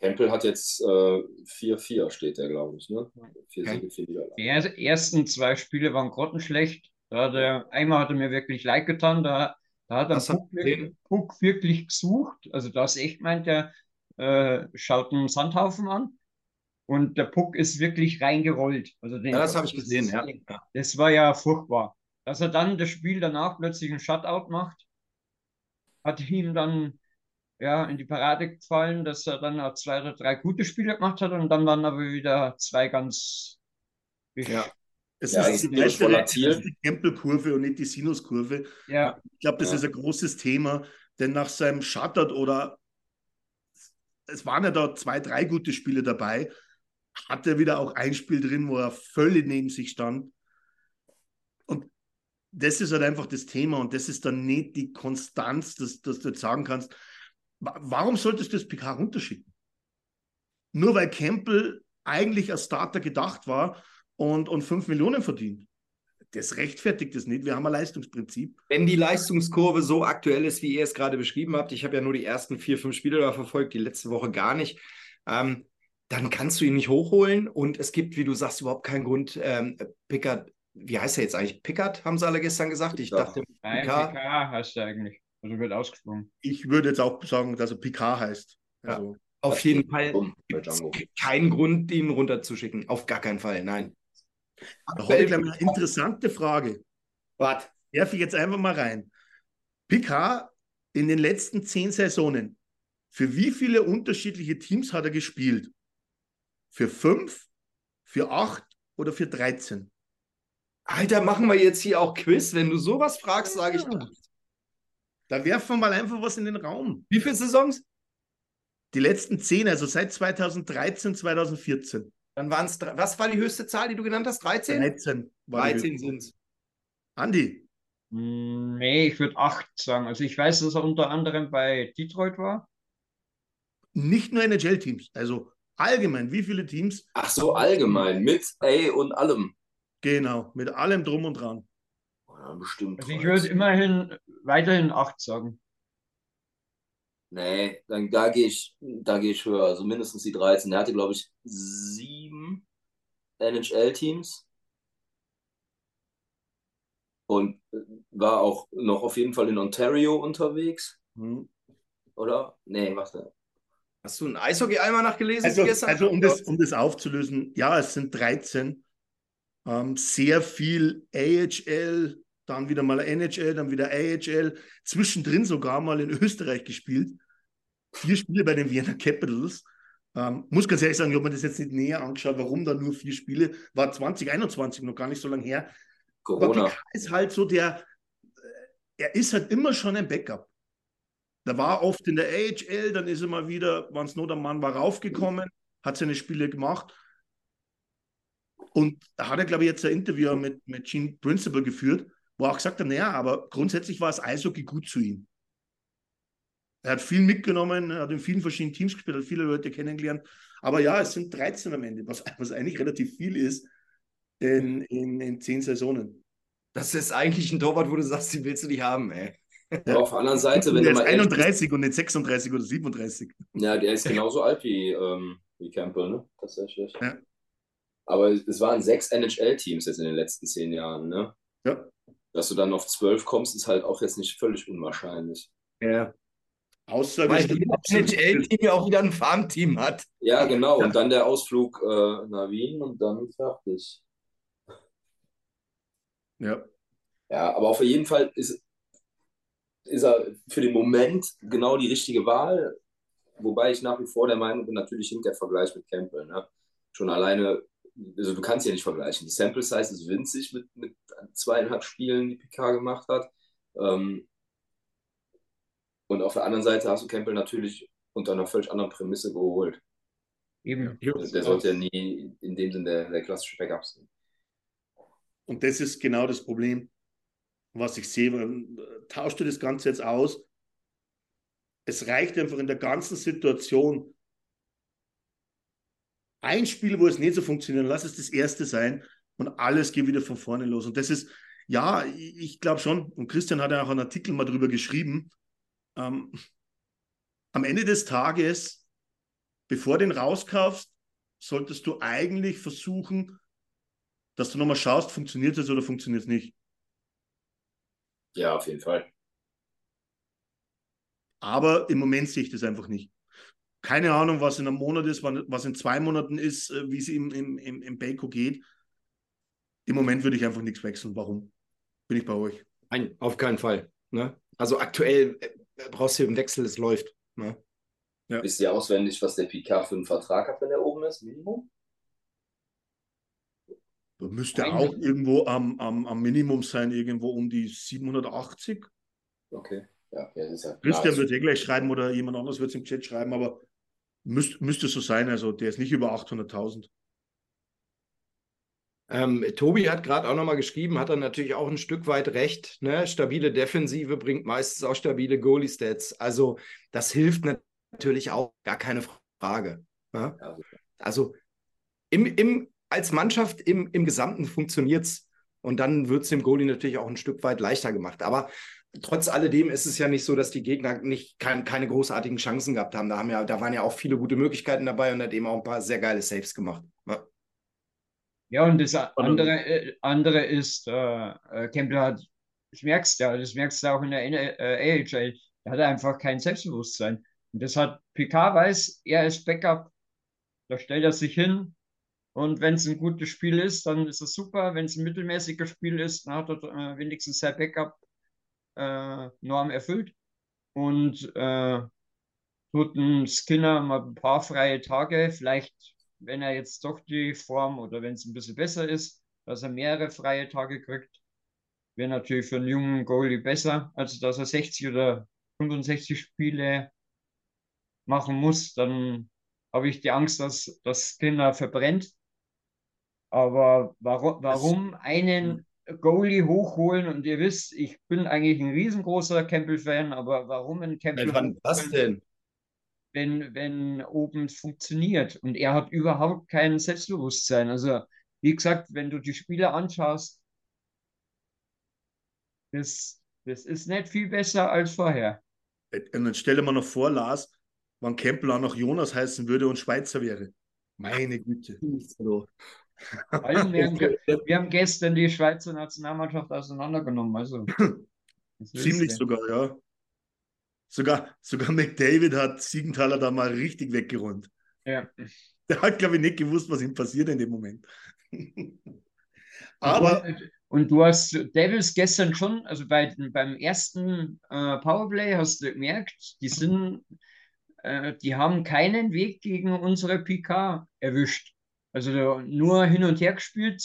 Campbell hat jetzt 4-4, äh, steht der, glaube ich. Ne? Vier Siege, vier Niederlagen. Die ersten zwei Spiele waren grottenschlecht. Da hat er, einmal hat er mir wirklich leid getan. Da, da hat er Puck, wirklich, Puck wirklich gesucht. Also das echt meint er, äh, schaut einen Sandhaufen an. Und der Puck ist wirklich reingerollt. Also den, ja, das habe ich gesehen, ja. Das war ja furchtbar. Dass er dann das Spiel danach plötzlich einen Shutout macht, hat ihm dann ja, in die Parade gefallen, dass er dann auch zwei oder drei gute Spiele gemacht hat und dann waren aber wieder zwei ganz. Ja. Es ja, ist, die, die Campbell-Kurve und nicht die Sinus-Kurve. Ja. Ich glaube, das ja. ist ein großes Thema, denn nach seinem Shutout oder es waren ja da zwei, drei gute Spiele dabei, hatte wieder auch ein Spiel drin, wo er völlig neben sich stand. Und das ist halt einfach das Thema und das ist dann nicht die Konstanz, dass, dass du jetzt sagen kannst, warum solltest du das PK runterschicken? Nur weil Campbell eigentlich als Starter gedacht war und, und 5 Millionen verdient. Das rechtfertigt es nicht. Wir haben ein Leistungsprinzip. Wenn die Leistungskurve so aktuell ist, wie ihr es gerade beschrieben habt, ich habe ja nur die ersten vier, fünf Spiele da verfolgt, die letzte Woche gar nicht, ähm, dann kannst du ihn nicht hochholen und es gibt, wie du sagst, überhaupt keinen Grund, ähm, Pickard, wie heißt er jetzt eigentlich? Pickard, haben sie alle gestern gesagt? Ich dachte, Nein, PK heißt er eigentlich. Also wird ausgesprochen. Ich würde jetzt auch sagen, dass er Picard heißt. Also, ja. Auf jeden Fall keinen Grund, ihn runterzuschicken. Auf gar keinen Fall, nein. Da habe ich eine interessante Frage. Was? Werfe ich jetzt einfach mal rein. Picard in den letzten zehn Saisonen, für wie viele unterschiedliche Teams hat er gespielt? Für fünf, für acht oder für 13? Alter, machen wir jetzt hier auch Quiz. Wenn du sowas fragst, sage ich acht. Da werfen wir mal einfach was in den Raum. Wie viele Saisons? Die letzten zehn, also seit 2013, 2014. Dann waren es, was war die höchste Zahl, die du genannt hast? 13? 13. 13 sind es. Andi? Hm, nee, ich würde 8 sagen. Also ich weiß, dass er unter anderem bei Detroit war. Nicht nur NHL-Teams, also allgemein, wie viele Teams? Ach so, allgemein, mit A und allem. Genau, mit allem drum und dran. Ja, bestimmt. Also ich würde immerhin weiterhin 8 sagen. Nee, dann, da gehe ich, da gehe ich höher. Also mindestens die 13. Er hatte, glaube ich, sieben NHL-Teams. Und war auch noch auf jeden Fall in Ontario unterwegs. Hm. Oder? Nee, warte. Hast du ein Eishockey-Eimer nachgelesen also, gestern? Also um das, um das aufzulösen, ja, es sind 13. Ähm, sehr viel AHL, dann wieder mal NHL, dann wieder AHL, zwischendrin sogar mal in Österreich gespielt. Vier Spiele bei den Vienna Capitals. Ähm, muss ganz ehrlich sagen, ich habe mir das jetzt nicht näher angeschaut, warum da nur vier Spiele, war 2021 noch gar nicht so lange her. Corona. Aber ist halt so der, äh, er ist halt immer schon ein Backup. Da war oft in der AHL, dann ist er mal wieder, wann es nur der Mann war, raufgekommen, hat seine Spiele gemacht. Und da hat er, glaube ich, jetzt ein Interview mit, mit Gene Principal geführt, wo er auch gesagt hat, naja, aber grundsätzlich war es Eishockey gut zu ihm. Er hat viel mitgenommen, er hat in vielen verschiedenen Teams gespielt, hat viele Leute kennengelernt. Aber ja, es sind 13 am Ende, was, was eigentlich relativ viel ist in, in, in zehn Saisonen. Das ist eigentlich ein Torwart, wo du sagst, den willst du nicht haben, ey. Ja, auf der anderen Seite, wenn der du mal. ist 31 und nicht 36 oder 37. Ja, der ist genauso alt wie, ähm, wie Campbell, ne? Tatsächlich. Ja. Aber es waren sechs NHL-Teams jetzt in den letzten zehn Jahren, ne? Ja. Dass du dann auf zwölf kommst, ist halt auch jetzt nicht völlig unwahrscheinlich. Ja. Außer Weil das NHL-Team ja auch wieder ein Farmteam hat. Ja, genau. Und dann der Ausflug äh, nach Wien und dann fertig. Ja. Ja, aber auf jeden Fall ist, ist er für den Moment genau die richtige Wahl. Wobei ich nach wie vor der Meinung bin, natürlich hinter der Vergleich mit Campbell. Ne? Schon alleine, also du kannst ja nicht vergleichen. Die Sample Size ist winzig mit, mit zweieinhalb Spielen, die PK gemacht hat. Ähm, und auf der anderen Seite hast du Campbell natürlich unter einer völlig anderen Prämisse geholt. Eben. Der sollte ja nie in dem Sinne der, der klassische Backup sein. Und das ist genau das Problem, was ich sehe. Tauschst du das Ganze jetzt aus? Es reicht einfach in der ganzen Situation ein Spiel, wo es nicht so funktioniert, lass es das erste sein und alles geht wieder von vorne los. Und das ist, ja, ich glaube schon, und Christian hat ja auch einen Artikel mal drüber geschrieben, ähm, am Ende des Tages, bevor du den rauskaufst, solltest du eigentlich versuchen, dass du nochmal schaust, funktioniert es oder funktioniert es nicht. Ja, auf jeden Fall. Aber im Moment sehe ich das einfach nicht. Keine Ahnung, was in einem Monat ist, was in zwei Monaten ist, äh, wie es im, im, im, im Baco geht. Im Moment würde ich einfach nichts wechseln. Warum? Bin ich bei euch? Nein, auf keinen Fall. Ne? Also aktuell äh, brauchst du einen Wechsel, es läuft. Ne? Ja. Wisst ihr auswendig, was der PK für einen Vertrag hat, wenn er oben ist? Minimum? Da müsste Eigentlich. auch irgendwo am, am, am Minimum sein, irgendwo um die 780. Okay. Ja, ja, das ist ja Christian wird eh gleich schreiben oder jemand anderes wird es im Chat schreiben, aber müsst, müsste so sein. Also der ist nicht über 800.000. Ähm, Tobi hat gerade auch nochmal geschrieben, hat er natürlich auch ein Stück weit recht. Ne? Stabile Defensive bringt meistens auch stabile Goalie-Stats. Also das hilft natürlich auch, gar keine Frage. Ne? Also im, im, als Mannschaft im, im Gesamten funktioniert es. Und dann wird es dem Goalie natürlich auch ein Stück weit leichter gemacht. Aber trotz alledem ist es ja nicht so, dass die Gegner nicht kein, keine großartigen Chancen gehabt haben. Da, haben ja, da waren ja auch viele gute Möglichkeiten dabei und hat eben auch ein paar sehr geile Saves gemacht. Ja, ja und das andere, äh, andere ist, äh, äh, Campbell hat, das merkst du ja, das merkst du auch in der äh, AHL, er hat einfach kein Selbstbewusstsein. Und das hat Picard weiß, er ist Backup, da stellt er sich hin, und wenn es ein gutes Spiel ist, dann ist es super. Wenn es ein mittelmäßiges Spiel ist, dann hat er äh, wenigstens sein Backup-Norm äh, erfüllt. Und äh, tut ein Skinner mal ein paar freie Tage. Vielleicht, wenn er jetzt doch die Form oder wenn es ein bisschen besser ist, dass er mehrere freie Tage kriegt. Wäre natürlich für einen jungen Goalie besser, als dass er 60 oder 65 Spiele machen muss. Dann habe ich die Angst, dass das Skinner verbrennt. Aber warum, warum einen Goalie hochholen? Und ihr wisst, ich bin eigentlich ein riesengroßer Campbell-Fan, aber warum ein Campbell? Wann was denn? Wenn, wenn oben funktioniert. Und er hat überhaupt kein Selbstbewusstsein. Also, wie gesagt, wenn du die Spiele anschaust, das, das ist nicht viel besser als vorher. Und dann stelle mir noch vor, Lars, wann Campbell auch noch Jonas heißen würde und Schweizer wäre. Meine Güte. Allem, wir, haben, wir haben gestern die Schweizer Nationalmannschaft auseinandergenommen. Also, Ziemlich sogar, ja. Sogar, sogar McDavid hat Siegenthaler da mal richtig weggeräumt. Ja. Der hat, glaube ich, nicht gewusst, was ihm passiert in dem Moment. Aber. Und, und, du hast Devils gestern schon, also bei, beim ersten äh, Powerplay hast du gemerkt, die sind, äh, die haben keinen Weg gegen unsere PK erwischt. Also nur hin und her gespielt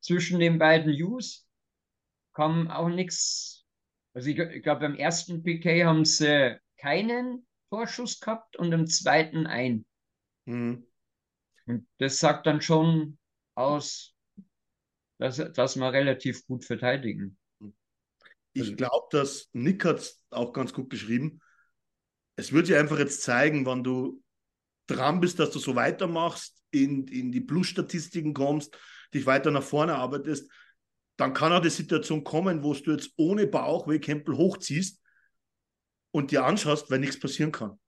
zwischen den beiden Us. Kam auch nichts. Also ich, ich glaube, beim ersten PK haben sie keinen Torschuss gehabt und im zweiten ein. Mhm. Und das sagt dann schon aus, dass, dass wir relativ gut verteidigen. Ich also glaube, dass Nick hat es auch ganz gut beschrieben. Es wird dir einfach jetzt zeigen, wann du dran bist, dass du so weitermachst, in, in die Plus-Statistiken kommst, dich weiter nach vorne arbeitest, dann kann auch die Situation kommen, wo du jetzt ohne Bauch wie Campbell hochziehst und dir anschaust, weil nichts passieren kann.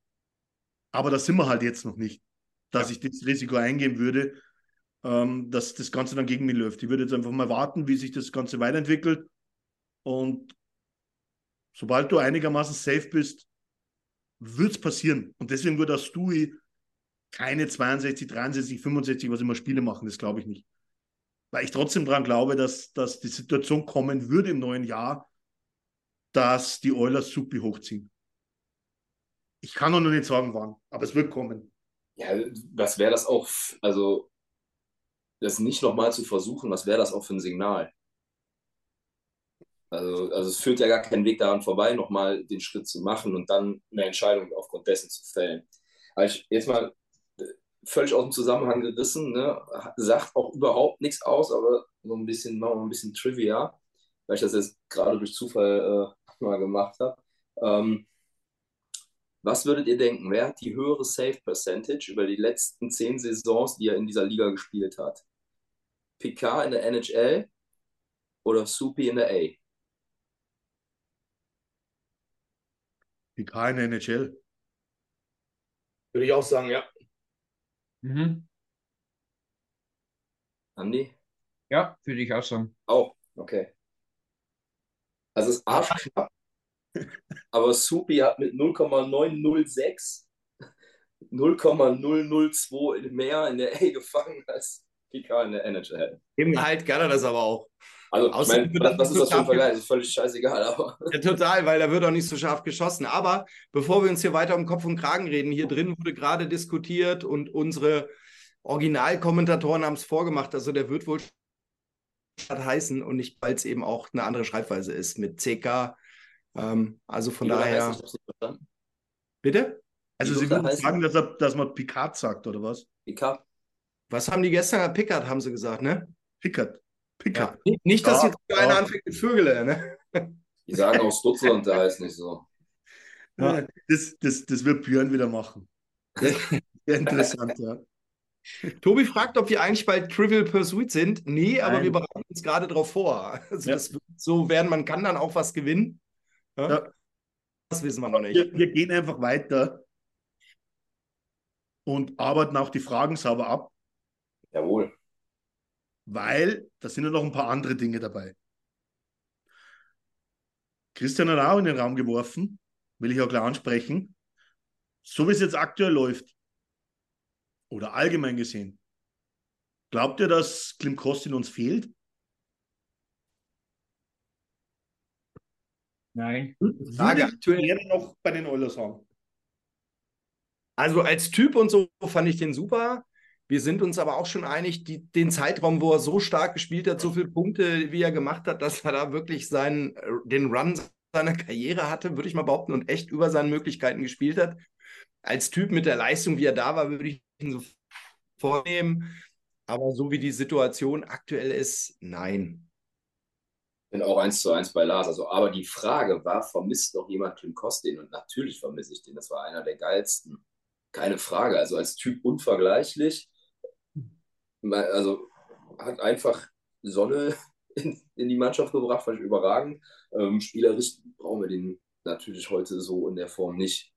Aber da sind wir halt jetzt noch nicht, dass ja. ich das Risiko eingehen würde, ähm, dass das Ganze dann gegen mich läuft. Ich würde jetzt einfach mal warten, wie sich das Ganze weiterentwickelt. Und sobald du einigermaßen safe bist, wird es passieren. Und deswegen würde das Stewie keine 62, 63, 65, was immer Spiele machen, das glaube ich nicht. Weil ich trotzdem daran glaube, dass, dass die Situation kommen würde im neuen Jahr, dass die Oilers Supi hochziehen. Ich kann noch nicht sagen, wann, aber es wird kommen. Ja, was wäre das auch, also das nicht nochmal zu versuchen, was wäre das auch für ein Signal? Also, also es führt ja gar keinen Weg daran vorbei, nochmal den Schritt zu machen und dann eine Entscheidung aufgrund dessen zu fällen. Also jetzt mal völlig aus dem Zusammenhang gerissen, ne? sagt auch überhaupt nichts aus, aber so ein bisschen, machen wir ein bisschen Trivia, weil ich das jetzt gerade durch Zufall äh, mal gemacht habe. Ähm, was würdet ihr denken, wer hat die höhere Save Percentage über die letzten zehn Saisons, die er in dieser Liga gespielt hat? Picard in der NHL oder Supi in der A? Picard in der NHL. Würde ich auch sagen, ja. Mhm. Andi? Ja, würde ich auch sagen. Auch, okay. Also es ist arschknapp, aber Supi hat mit 0,906 0,002 mehr in der A gefangen als Picard in der NHL. Eben halt kann er das aber auch. Also, ich mein, was, was ist das für ein Vergleich? Das ist völlig scheißegal. Aber. Ja, total, weil da wird auch nicht so scharf geschossen. Aber bevor wir uns hier weiter um Kopf und Kragen reden, hier drin wurde gerade diskutiert und unsere Originalkommentatoren haben es vorgemacht. Also der wird wohl heißen und nicht, weil es eben auch eine andere Schreibweise ist mit CK. Ähm, also von daher. Bitte? Also Sie würden sagen, dass, dass man Picard sagt, oder was? Picard. Was haben die gestern? Picard haben sie gesagt, ne? Pickert. Pickert. Ja, nicht, dass Ja, jetzt einer ja. anfängt mit Vögele, ne? Die sagen auch Stutzland, der heißt nicht so. Ja, das, das, das wird Björn wieder machen. Sehr interessant, ja. Tobi fragt, ob wir eigentlich bei Trivial Pursuit sind. Nee, aber Nein. wir bereiten uns gerade darauf vor. Also Ja. das wird so werden, man kann dann auch was gewinnen. Ja? Ja. Das wissen wir noch nicht. Wir, wir gehen einfach weiter und arbeiten auch die Fragen sauber ab, Jawohl. Weil da sind ja noch ein paar andere Dinge dabei. Christian hat auch in den Raum geworfen, will ich auch klar ansprechen. So wie es jetzt aktuell läuft, oder allgemein gesehen, glaubt ihr, dass Klim Kostin uns fehlt? Nein. Frage ich aktuell- gerne noch bei den Oilers haben. Also als Typ und so fand ich den super. Wir sind uns aber auch schon einig, die, den Zeitraum, wo er so stark gespielt hat, so viele Punkte, wie er gemacht hat, dass er da wirklich seinen, äh, den Run seiner Karriere hatte, würde ich mal behaupten, und echt über seinen Möglichkeiten gespielt hat. Als Typ mit der Leistung, wie er da war, würde ich ihn so vornehmen. Aber so wie die Situation aktuell ist, nein. Bin auch eins zu eins bei Lars. Also, aber die Frage war, vermisst noch jemand Kim Kostin? Und natürlich vermisse ich den. Das war einer der geilsten. Keine Frage. Also als Typ unvergleichlich. Also hat einfach Sonne in, in die Mannschaft gebracht, fand ich überragend. Ähm, spielerisch brauchen wir den natürlich heute so in der Form nicht.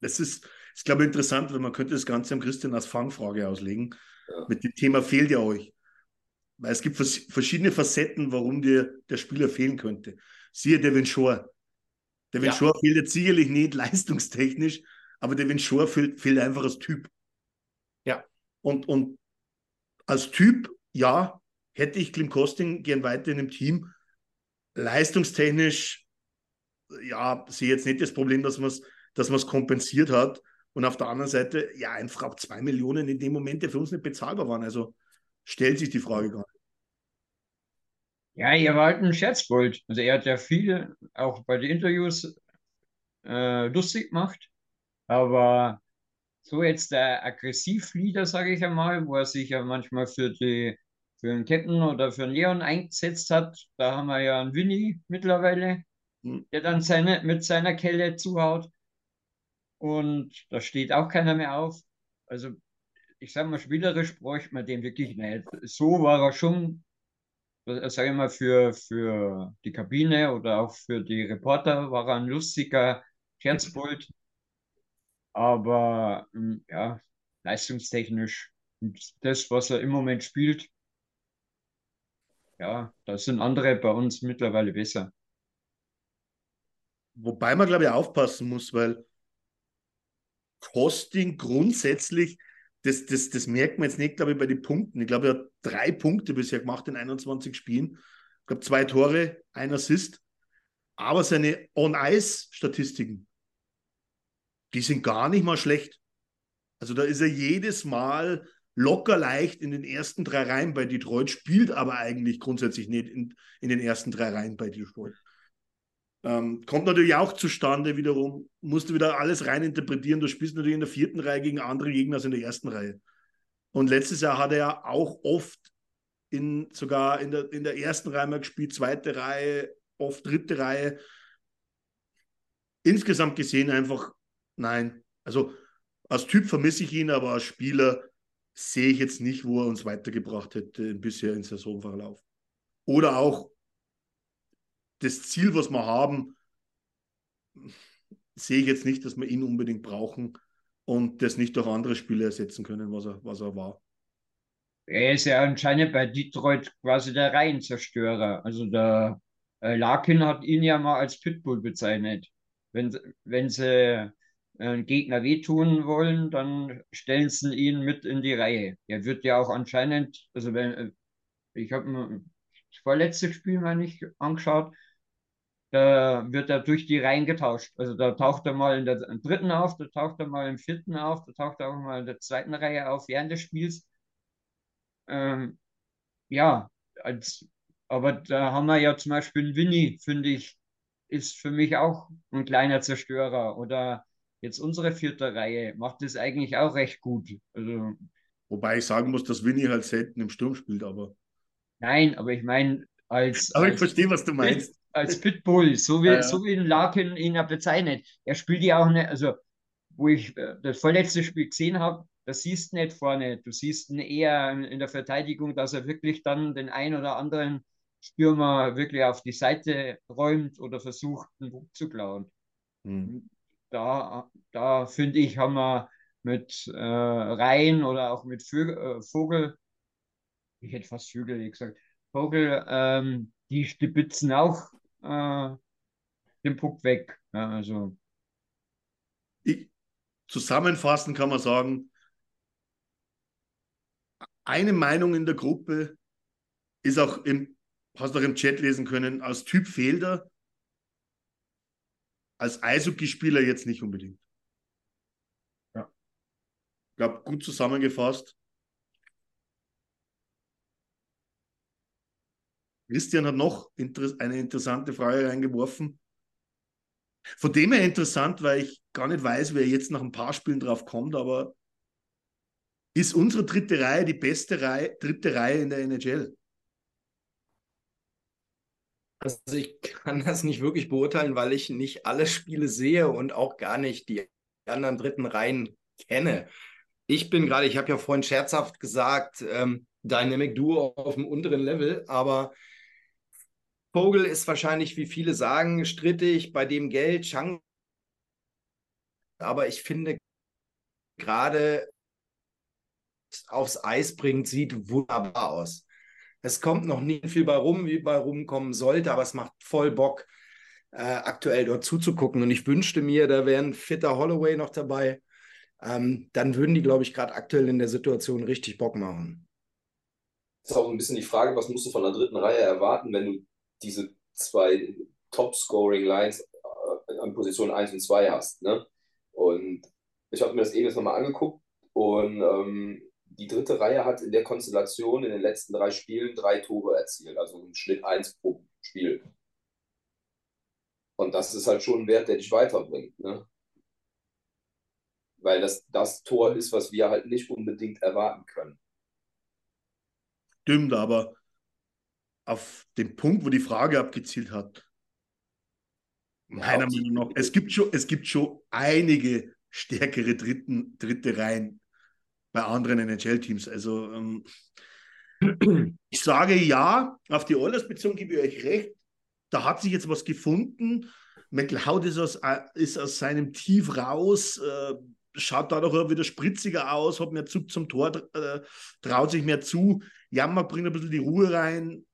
Das ist, ist glaube ich, interessant, weil man könnte das Ganze am Christian als Fangfrage auslegen. Ja. Mit dem Thema fehlt ja euch. Weil es gibt vers verschiedene Facetten, warum dir der Spieler fehlen könnte. Siehe Devin Shore. Devin Ja. Shore fehlt jetzt sicherlich nicht leistungstechnisch, aber Devin Shore fehlt, fehlt einfach als Typ. Und, und als Typ, ja, hätte ich Klim Kosting gern weiter in dem Team. Leistungstechnisch, ja, sehe jetzt nicht das Problem, dass man es dass kompensiert hat. Und auf der anderen Seite, ja, einfach auch zwei Millionen in dem Moment, die für uns nicht bezahlbar waren. Also stellt sich die Frage gar nicht. Ja, er war halt ein Scherzbold. Also er hat ja viel auch bei den Interviews äh, lustig gemacht. Aber so jetzt der Aggressivleader, sage ich einmal, wo er sich ja manchmal für die für den Captain oder für den Leon eingesetzt hat, da haben wir ja einen Winnie mittlerweile, Hm. der dann seine, mit seiner Kelle zuhaut. Und da steht auch keiner mehr auf. Also ich sage mal, spielerisch bräuchte man den wirklich nicht. So war er schon sage ich mal, für, für die Kabine oder auch für die Reporter war er ein lustiger Scherzbold. Aber ähm, ja, leistungstechnisch das, was er im Moment spielt, ja, da sind andere bei uns mittlerweile besser. Wobei man, glaube ich, aufpassen muss, weil Costing grundsätzlich, das, das, das merkt man jetzt nicht, glaube ich, bei den Punkten. Ich glaube, er hat drei Punkte bisher gemacht in 21 Spielen. Ich glaube, zwei Tore, ein Assist. Aber seine On-Ice-Statistiken, die sind gar nicht mal schlecht. Also da ist er jedes Mal locker leicht in den ersten drei Reihen bei Detroit, spielt aber eigentlich grundsätzlich nicht in, in den ersten drei Reihen bei Detroit. Ähm, kommt natürlich auch zustande wiederum, musst du wieder alles rein interpretieren. Du spielst natürlich in der vierten Reihe gegen andere Gegner als in der ersten Reihe. Und letztes Jahr hat er ja auch oft in, sogar in der, in der ersten Reihe mal gespielt, zweite Reihe, oft dritte Reihe. Insgesamt gesehen einfach, nein. Also als Typ vermisse ich ihn, aber als Spieler sehe ich jetzt nicht, wo er uns weitergebracht hätte bisher im Saisonverlauf. Oder auch das Ziel, was wir haben, sehe ich jetzt nicht, dass wir ihn unbedingt brauchen und das nicht durch andere Spiele ersetzen können, was er, was er war. Er ist ja anscheinend bei Detroit quasi der Reihenzerstörer. Also der äh, Larkin hat ihn ja mal als Pitbull bezeichnet. Wenn, wenn sie einen Gegner wehtun wollen, dann stellen sie ihn mit in die Reihe. Er wird ja auch anscheinend, also wenn, äh, ich habe das vorletzte Spiel mal nicht angeschaut, da wird er durch die Reihen getauscht. Also da taucht er mal in der dritten auf, da taucht er mal im vierten auf, da taucht er auch mal in der zweiten Reihe auf während des Spiels. Ähm, ja, als, aber da haben wir ja zum Beispiel einen Winnie, finde ich, ist für mich auch ein kleiner Zerstörer. Oder jetzt unsere vierte Reihe macht das eigentlich auch recht gut. Also Wobei ich sagen muss, dass Winnie halt selten im Sturm spielt, aber. Nein, aber ich meine, als. Aber ich als verstehe, was du meinst. als Pitbull, so wie, Ja, ja. so wie Larkin ihn ja bezeichnet. Er spielt ja auch nicht, also wo ich äh, das vorletzte Spiel gesehen habe, das siehst du nicht vorne. Du siehst ihn eher in, der Verteidigung, dass er wirklich dann den ein oder anderen Stürmer wirklich auf die Seite räumt oder versucht, einen Puck zu klauen. Hm. Da, da finde ich, haben wir mit äh, Rhein oder auch mit Vögel, äh, Vogel, ich hätte fast Vögel gesagt, Vogel, ähm, die stibitzen auch äh, den Puck weg. Ja, also, Ich, zusammenfassend kann man sagen, eine Meinung in der Gruppe ist auch im, hast du auch im Chat lesen können, als Typ fehlt er, als Eishockeyspieler jetzt nicht unbedingt. Ja. Ich glaube, gut zusammengefasst. Christian hat noch inter eine interessante Frage reingeworfen. Von dem her interessant, weil ich gar nicht weiß, wer jetzt nach ein paar Spielen drauf kommt, aber ist unsere dritte Reihe die beste Reihe, dritte Reihe in der NHL? Also ich kann das nicht wirklich beurteilen, weil ich nicht alle Spiele sehe und auch gar nicht die anderen dritten Reihen kenne. Ich bin gerade, ich habe ja vorhin scherzhaft gesagt, ähm, Dynamic Duo auf dem unteren Level, aber Vogel ist wahrscheinlich, wie viele sagen, strittig bei dem Geld, Chang. Aber ich finde gerade aufs Eis bringt, sieht wunderbar aus. Es kommt noch nie viel bei rum, wie bei rumkommen sollte, aber es macht voll Bock, äh, aktuell dort zuzugucken. Und ich wünschte mir, da wäre ein fitter Holloway noch dabei. Ähm, dann würden die, glaube ich, gerade aktuell in der Situation richtig Bock machen. ist auch ein bisschen die Frage, was musst du von der dritten Reihe erwarten, wenn du diese zwei Top-Scoring-Lines äh, an Position 1 und 2 hast. Ne? Und ich habe mir das eben jetzt nochmal angeguckt und ähm, die dritte Reihe hat in der Konstellation in den letzten drei Spielen drei Tore erzielt, also im Schnitt eins pro Spiel. Und das ist halt schon ein Wert, der dich weiterbringt. Ne? Weil das das Tor ist, was wir halt nicht unbedingt erwarten können. Stimmt, aber auf den Punkt, wo die Frage abgezielt hat, meiner die- Meinung nach, es gibt schon, es gibt schon einige stärkere dritten, dritte Reihen bei anderen NHL-Teams. Also ähm, ich sage ja, auf die Oilers bezogen gebe ich euch recht. Da hat sich jetzt was gefunden. McLeod ist aus, äh, ist aus seinem Tief raus, äh, schaut dadurch auch wieder spritziger aus, hat mehr Zug zum Tor, äh, traut sich mehr zu. Jammer bringt ein bisschen die Ruhe rein.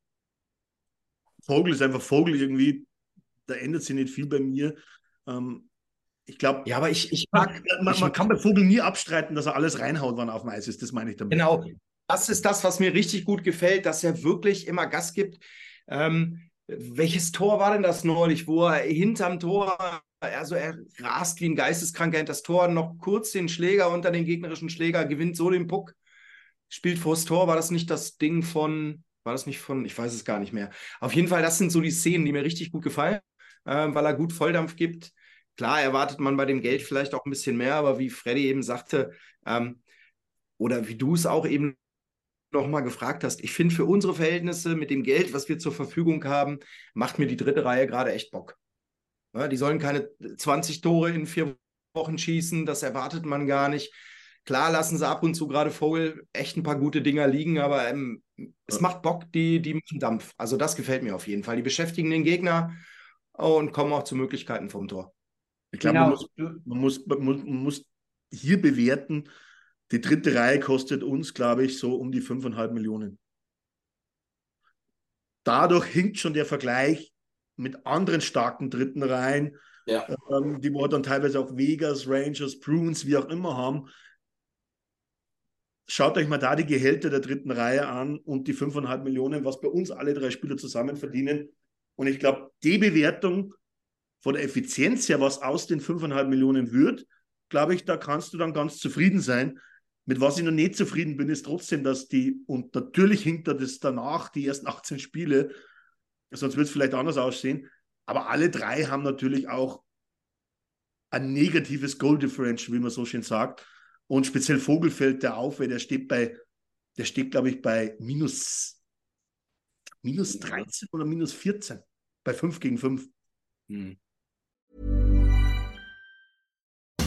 Vogel ist einfach Vogel irgendwie. Da ändert sich nicht viel bei mir. Ähm, ich glaube, Ja, aber ich, ich man, mag. man, ich man kann bei Vogel nie abstreiten, dass er alles reinhaut, wann er auf dem Eis ist. Das meine ich damit. Genau, das ist das, was mir richtig gut gefällt, dass er wirklich immer Gas gibt. Ähm, welches Tor war denn das neulich, wo er hinterm Tor, also er rast wie ein Geisteskranker hinter das Tor, noch kurz den Schläger unter den gegnerischen Schläger, gewinnt so den Puck, spielt vors Tor. War das nicht das Ding von, war das nicht von, ich weiß es gar nicht mehr. Auf jeden Fall, das sind so die Szenen, die mir richtig gut gefallen, äh, weil er gut Volldampf gibt. Klar erwartet man bei dem Geld vielleicht auch ein bisschen mehr, aber wie Freddy eben sagte, ähm, oder wie du es auch eben noch mal gefragt hast, ich finde für unsere Verhältnisse mit dem Geld, was wir zur Verfügung haben, macht mir die dritte Reihe gerade echt Bock. Ja, die sollen keine 20 Tore in vier Wochen schießen, das erwartet man gar nicht. Klar lassen sie ab und zu gerade Vogel echt ein paar gute Dinger liegen, aber ähm, es macht Bock, die, die machen Dampf. Also das gefällt mir auf jeden Fall. Die beschäftigen den Gegner und kommen auch zu Möglichkeiten vom Tor. Ich glaube, Genau. man, muss, man, muss, man, muss, hier bewerten, die dritte Reihe kostet uns, glaube ich, so um die 5,5 Millionen. Dadurch hinkt schon der Vergleich mit anderen starken dritten Reihen, Ja. ähm, die wir dann teilweise auch Vegas, Rangers, Bruins, wie auch immer haben. Schaut euch mal da die Gehälter der dritten Reihe an und die 5,5 Millionen, was bei uns alle drei Spieler zusammen verdienen. Und ich glaube, die Bewertung von der Effizienz her, was aus den 5,5 Millionen wird, glaube ich, da kannst du dann ganz zufrieden sein. Mit was ich noch nicht zufrieden bin, ist trotzdem, dass die, und natürlich hinter das danach, die ersten 18 Spiele, sonst wird es vielleicht anders aussehen, aber alle drei haben natürlich auch ein negatives Goal Differential, wie man so schön sagt. Und speziell Vogelfeld, der Aufwehr, der steht bei, der steht, glaube ich, bei minus, minus 13 oder minus 14. Bei 5 gegen 5. Hm.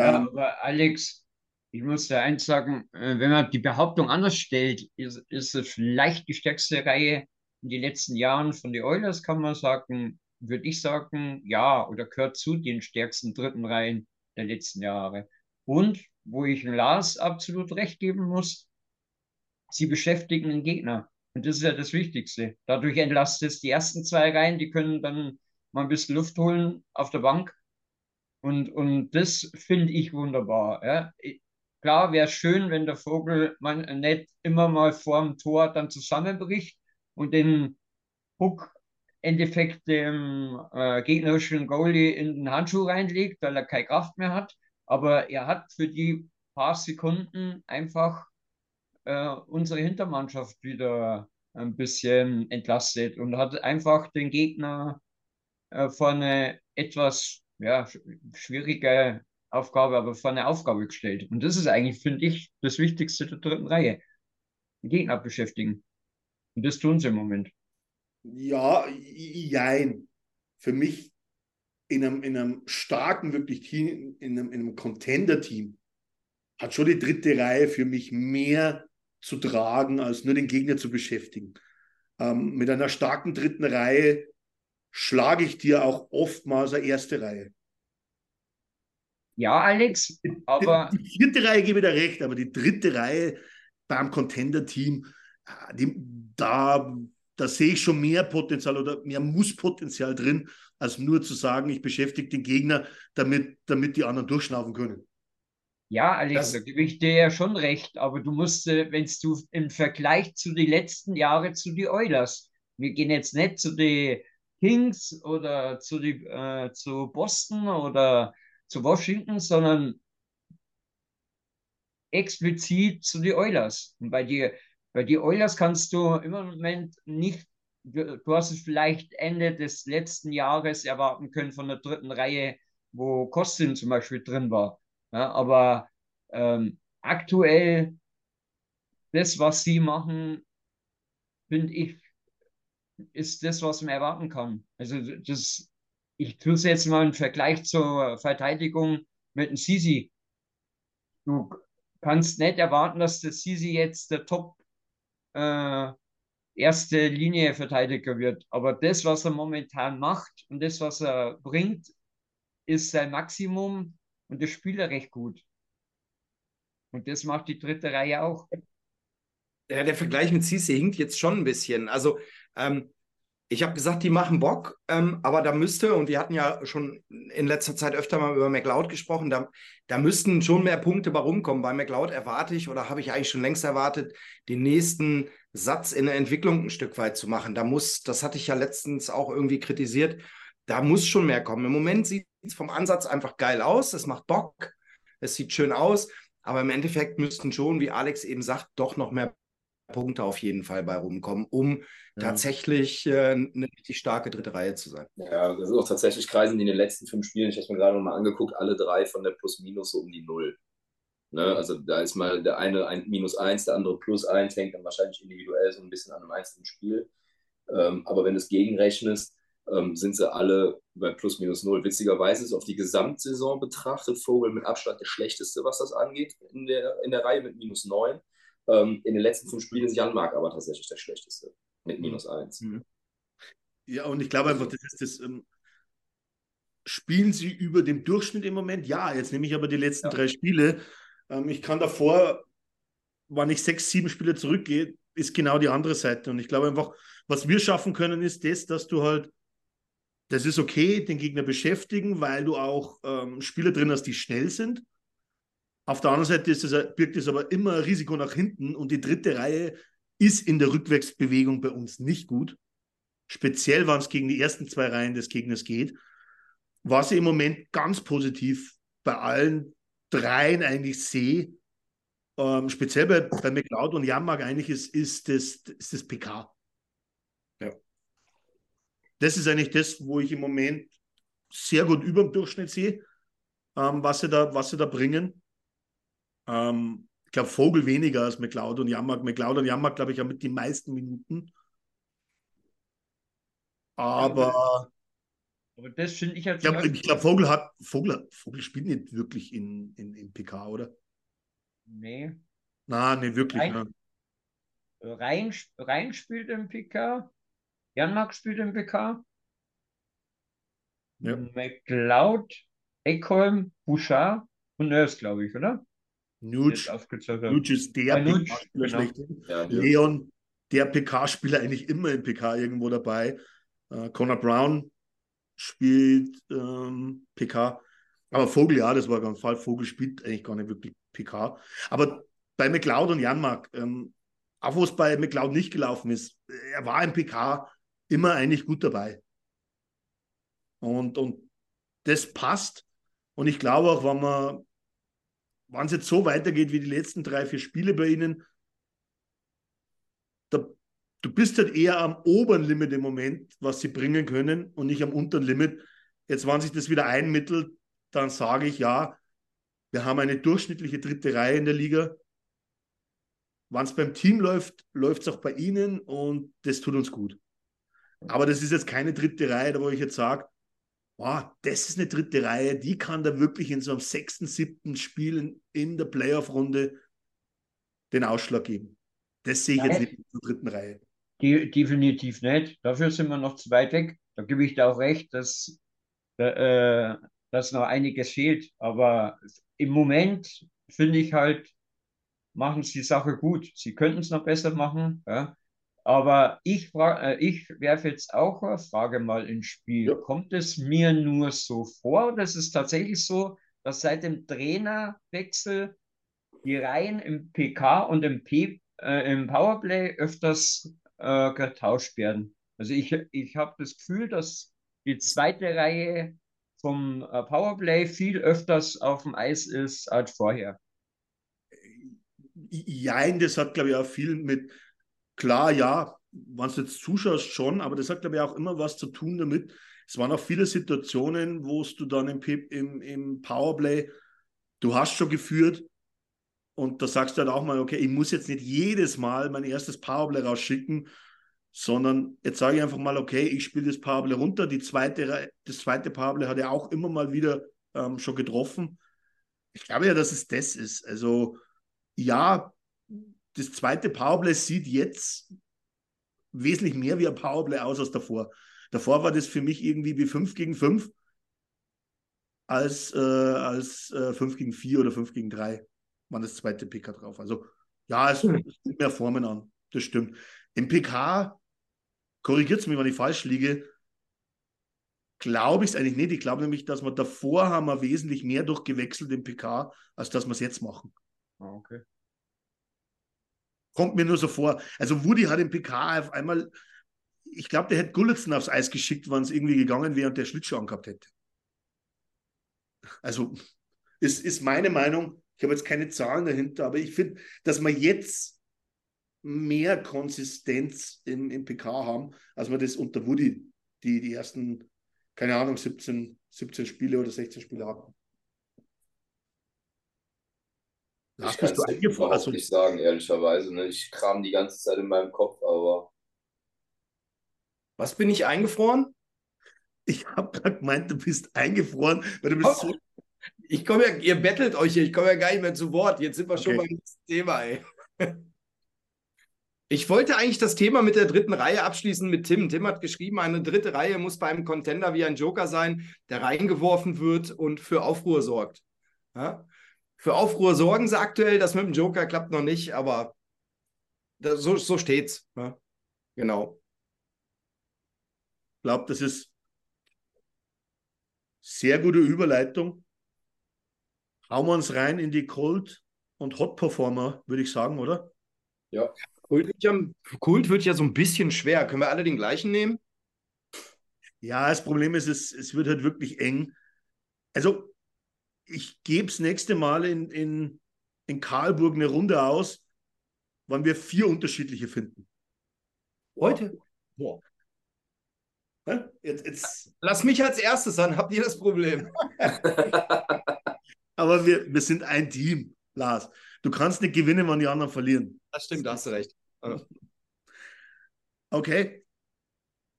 Ja, aber Alex, ich muss da eins sagen, äh, wenn man die Behauptung anders stellt, ist, ist es vielleicht die stärkste Reihe in den letzten Jahren von den Oilers, kann man sagen, würde ich sagen, ja, oder gehört zu den stärksten dritten Reihen der letzten Jahre. Und wo ich Lars absolut recht geben muss, sie beschäftigen den Gegner. Und das ist ja das Wichtigste. Dadurch entlastet es die ersten zwei Reihen, die können dann mal ein bisschen Luft holen auf der Bank. Und, und das finde ich wunderbar. Ja. Klar wäre schön, wenn der Vogel man nicht immer mal vor dem Tor dann zusammenbricht und den Puck Endeffekt dem äh, gegnerischen Goalie in den Handschuh reinlegt, weil er keine Kraft mehr hat. Aber er hat für die paar Sekunden einfach äh, unsere Hintermannschaft wieder ein bisschen entlastet und hat einfach den Gegner äh, vor eine etwas ja, schwierige Aufgabe, aber vor eine Aufgabe gestellt. Und das ist eigentlich, finde ich, das Wichtigste der dritten Reihe. Die Gegner beschäftigen. Und das tun sie im Moment. Ja, jein. Für mich in einem, in einem starken, wirklich Team, in einem, in einem Contender-Team, hat schon die dritte Reihe für mich mehr zu tragen, als nur den Gegner zu beschäftigen. Ähm, mit einer starken dritten Reihe schlage ich dir auch oftmals eine erste Reihe. Ja, Alex, aber. Die, die vierte Reihe gebe ich dir recht, aber die dritte Reihe beim Contender-Team, äh, da, da sehe ich schon mehr Potenzial oder mehr Musspotenzial drin, als nur zu sagen, ich beschäftige den Gegner, damit, damit die anderen durchschnaufen können. Ja, Alex, da gebe ich dir ja schon recht, aber du musst, äh, wenn du im Vergleich zu den letzten Jahren zu den Oilers, wir gehen jetzt nicht zu den Kings oder zu, die, äh, zu Boston oder zu Washington, sondern explizit zu den Oilers. Und bei die, bei die Oilers kannst du im Moment nicht, du hast es vielleicht Ende des letzten Jahres erwarten können von der dritten Reihe, wo Kostin zum Beispiel drin war. Ja, aber ähm, aktuell, das, was sie machen, finde ich, ist das, was man erwarten kann. Also das, ich tue es jetzt mal im Vergleich zur Verteidigung mit dem Sisi. Du kannst nicht erwarten, dass der Sisi jetzt der Top äh, erste Linie Verteidiger wird. Aber das, was er momentan macht und das, was er bringt, ist sein Maximum und das spielt er recht gut. Und das macht die dritte Reihe auch. Ja, der Vergleich mit Cisse hinkt jetzt schon ein bisschen. Also, ähm, ich habe gesagt, die machen Bock, ähm, aber da müsste, und wir hatten ja schon in letzter Zeit öfter mal über McLeod gesprochen, da, da müssten schon mehr Punkte bei rumkommen. Bei McLeod erwarte ich oder habe ich eigentlich schon längst erwartet, den nächsten Satz in der Entwicklung ein Stück weit zu machen. Da muss, das hatte ich ja letztens auch irgendwie kritisiert, da muss schon mehr kommen. Im Moment sieht es vom Ansatz einfach geil aus, es macht Bock, es sieht schön aus, aber im Endeffekt müssten schon, wie Alex eben sagt, doch noch mehr Punkte auf jeden Fall bei rumkommen, um ja. tatsächlich äh, eine richtig starke dritte Reihe zu sein. Ja, das ist auch tatsächlich kreisen die in den letzten fünf Spielen, ich habe es mir gerade nochmal angeguckt, alle drei von der Plus-Minus so um die Null. Ne? Also da ist mal der eine ein Minus eins, der andere Plus eins, hängt dann wahrscheinlich individuell so ein bisschen an einem einzelnen Spiel. Ähm, aber wenn du es gegenrechnest, ähm, sind sie alle bei plus minus null. Witzigerweise ist auf die Gesamtsaison betrachtet Vogel mit Abstand der schlechteste, was das angeht, in der, in der Reihe mit minus neun. Ähm, in den letzten fünf Spielen ist Jan Mark aber tatsächlich der schlechteste mit minus eins. Mhm. Ja, und ich glaube einfach, das ist das. Ähm, spielen sie über dem Durchschnitt im Moment? Ja, jetzt nehme ich aber die letzten ja. drei Spiele. Ähm, ich kann davor, wann ich sechs, sieben Spiele zurückgehe, ist genau die andere Seite. Und ich glaube einfach, was wir schaffen können, ist das, dass du halt, das ist okay, den Gegner beschäftigen, weil du auch ähm, Spieler drin hast, die schnell sind. Auf der anderen Seite ist es, birgt es aber immer ein Risiko nach hinten und die dritte Reihe ist in der Rückwärtsbewegung bei uns nicht gut. Speziell, wenn es gegen die ersten zwei Reihen des Gegners geht. Was ich im Moment ganz positiv bei allen dreien eigentlich sehe, ähm, speziell bei, bei McLeod und Jammerg eigentlich ist, ist, das, ist das PK. Ja. Das ist eigentlich das, wo ich im Moment sehr gut über dem Durchschnitt sehe, ähm, was, sie da, was sie da bringen. Ähm, ich glaube, Vogel weniger als McLeod und Jammerg. McLeod und Jammerg, glaube ich, haben mit die meisten Minuten. Aber. Aber das finde ich halt. Ich glaube, glaub, Vogel hat. Vogel, Vogel spielt nicht wirklich in, in, in PK, oder? Nee. Na, nee, wirklich. Rein, ne. Rein, Rein spielt im PK. Janmark spielt im PK. Ja. McLeod, Eckholm, Bouchard und Nurse, glaube ich, oder? Nuge, Nuge ist der PK-Spieler schlechthin. Ja, Leon, der PK-Spieler eigentlich immer im PK irgendwo dabei. Uh, Connor Brown spielt ähm, PK. Aber Vogel, ja, das war ganz falsch. Vogel spielt eigentlich gar nicht wirklich PK. Aber bei McLeod und Janmark, ähm, auch wo es bei McLeod nicht gelaufen ist, er war im PK immer eigentlich gut dabei. Und, und das passt. Und ich glaube auch, wenn man, wenn es jetzt so weitergeht wie die letzten drei, vier Spiele bei ihnen, da, du bist halt eher am oberen Limit im Moment, was sie bringen können und nicht am unteren Limit. Jetzt, wenn sich das wieder einmittelt, dann sage ich ja, wir haben eine durchschnittliche dritte Reihe in der Liga. Wenn es beim Team läuft, läuft es auch bei ihnen und das tut uns gut. Aber das ist jetzt keine dritte Reihe, wo ich jetzt sage, wow, das ist eine dritte Reihe, die kann da wirklich in so einem sechsten, siebten Spielen in der Playoff-Runde den Ausschlag geben. Das sehe ich Nein. jetzt nicht in der dritten Reihe. Die, definitiv nicht. Dafür sind wir noch zu weit weg. Da gebe ich dir auch recht, dass äh, dass noch einiges fehlt. Aber im Moment finde ich halt, machen sie die Sache gut. Sie könnten es noch besser machen. Ja. Aber ich, äh, ich werfe jetzt auch eine Frage mal ins Spiel. Ja. Kommt es mir nur so vor oder ist es tatsächlich so, dass seit dem Trainerwechsel die Reihen im PK und im, P, äh, im Powerplay öfters äh, getauscht werden? Also ich, ich habe das Gefühl, dass die zweite Reihe vom äh, Powerplay viel öfters auf dem Eis ist als vorher. Jein, das hat, glaube ich, auch viel mit, klar, ja, wenn du jetzt zuschaust, schon, aber das hat, glaube ich, auch immer was zu tun damit. Es waren auch viele Situationen, wo du dann im, im, im Powerplay, du hast schon geführt und da sagst du halt auch mal, okay, ich muss jetzt nicht jedes Mal mein erstes Powerplay rausschicken, sondern jetzt sage ich einfach mal, okay, ich spiele das Powerplay runter. Die zweite, das zweite Powerplay hat er auch immer mal wieder ähm, schon getroffen. Ich glaube ja, dass es das ist. Also ja, das zweite Powerplay sieht jetzt wesentlich mehr wie ein Powerplay aus als davor. Davor war das für mich irgendwie wie 5 gegen 5 als, äh, als äh, 5 gegen 4 oder 5 gegen 3 war das zweite PK drauf. Also ja, es, es sind mehr Formen an. Das stimmt. Im PK korrigiert es mich, wenn ich falsch liege, glaube ich es eigentlich nicht. Ich glaube nämlich, dass wir davor haben wir wesentlich mehr durchgewechselt im PK, als dass wir es jetzt machen. Ah, okay. Kommt mir nur so vor. Also Woody hat im PK auf einmal, ich glaube, der hätte Gullitzen aufs Eis geschickt, wenn es irgendwie gegangen wäre und der Schlittschuh angehabt hätte. Also ist, ist meine Meinung. Ich habe jetzt keine Zahlen dahinter, aber ich finde, dass man jetzt mehr Konsistenz im, im PK haben, als wir das unter Woody, die die ersten, keine Ahnung, 17, 17 Spiele oder 16 Spiele hatten. Ich kann es überhaupt also, nicht sagen, ehrlicherweise. Ne? Ich kram die ganze Zeit in meinem Kopf, aber. Was bin ich eingefroren? Ich habe gerade gemeint, du bist eingefroren, weil du bist so. Ich komme ja, ihr bettelt euch hier, ich komme ja gar nicht mehr zu Wort. Jetzt sind wir schon Okay. beim nächsten Thema, ey. Ich wollte eigentlich das Thema mit der dritten Reihe abschließen mit Tim. Tim hat geschrieben, eine dritte Reihe muss bei einem Contender wie ein Joker sein, der reingeworfen wird und für Aufruhr sorgt. Ja? Für Aufruhr sorgen sie aktuell, das mit dem Joker klappt noch nicht, aber da, so, so steht's. Ja? Genau. Ich glaube, das ist sehr gute Überleitung. Hauen wir uns rein in die Cold- und Hot-Performer, würde ich sagen, oder? Ja. Kult wird, ja, Kult wird ja so ein bisschen schwer. Können wir alle den gleichen nehmen? Ja, das Problem ist, es, es wird halt wirklich eng. Also, ich gebe es nächste Mal in, in, in Karlburg eine Runde aus, wann wir vier unterschiedliche finden. Heute? Boah. Jetzt, jetzt, Lass mich als erstes an, habt ihr das Problem? aber wir, wir sind ein Team, Lars. Du kannst nicht gewinnen, wenn die anderen verlieren. Das stimmt, da hast du recht. Okay.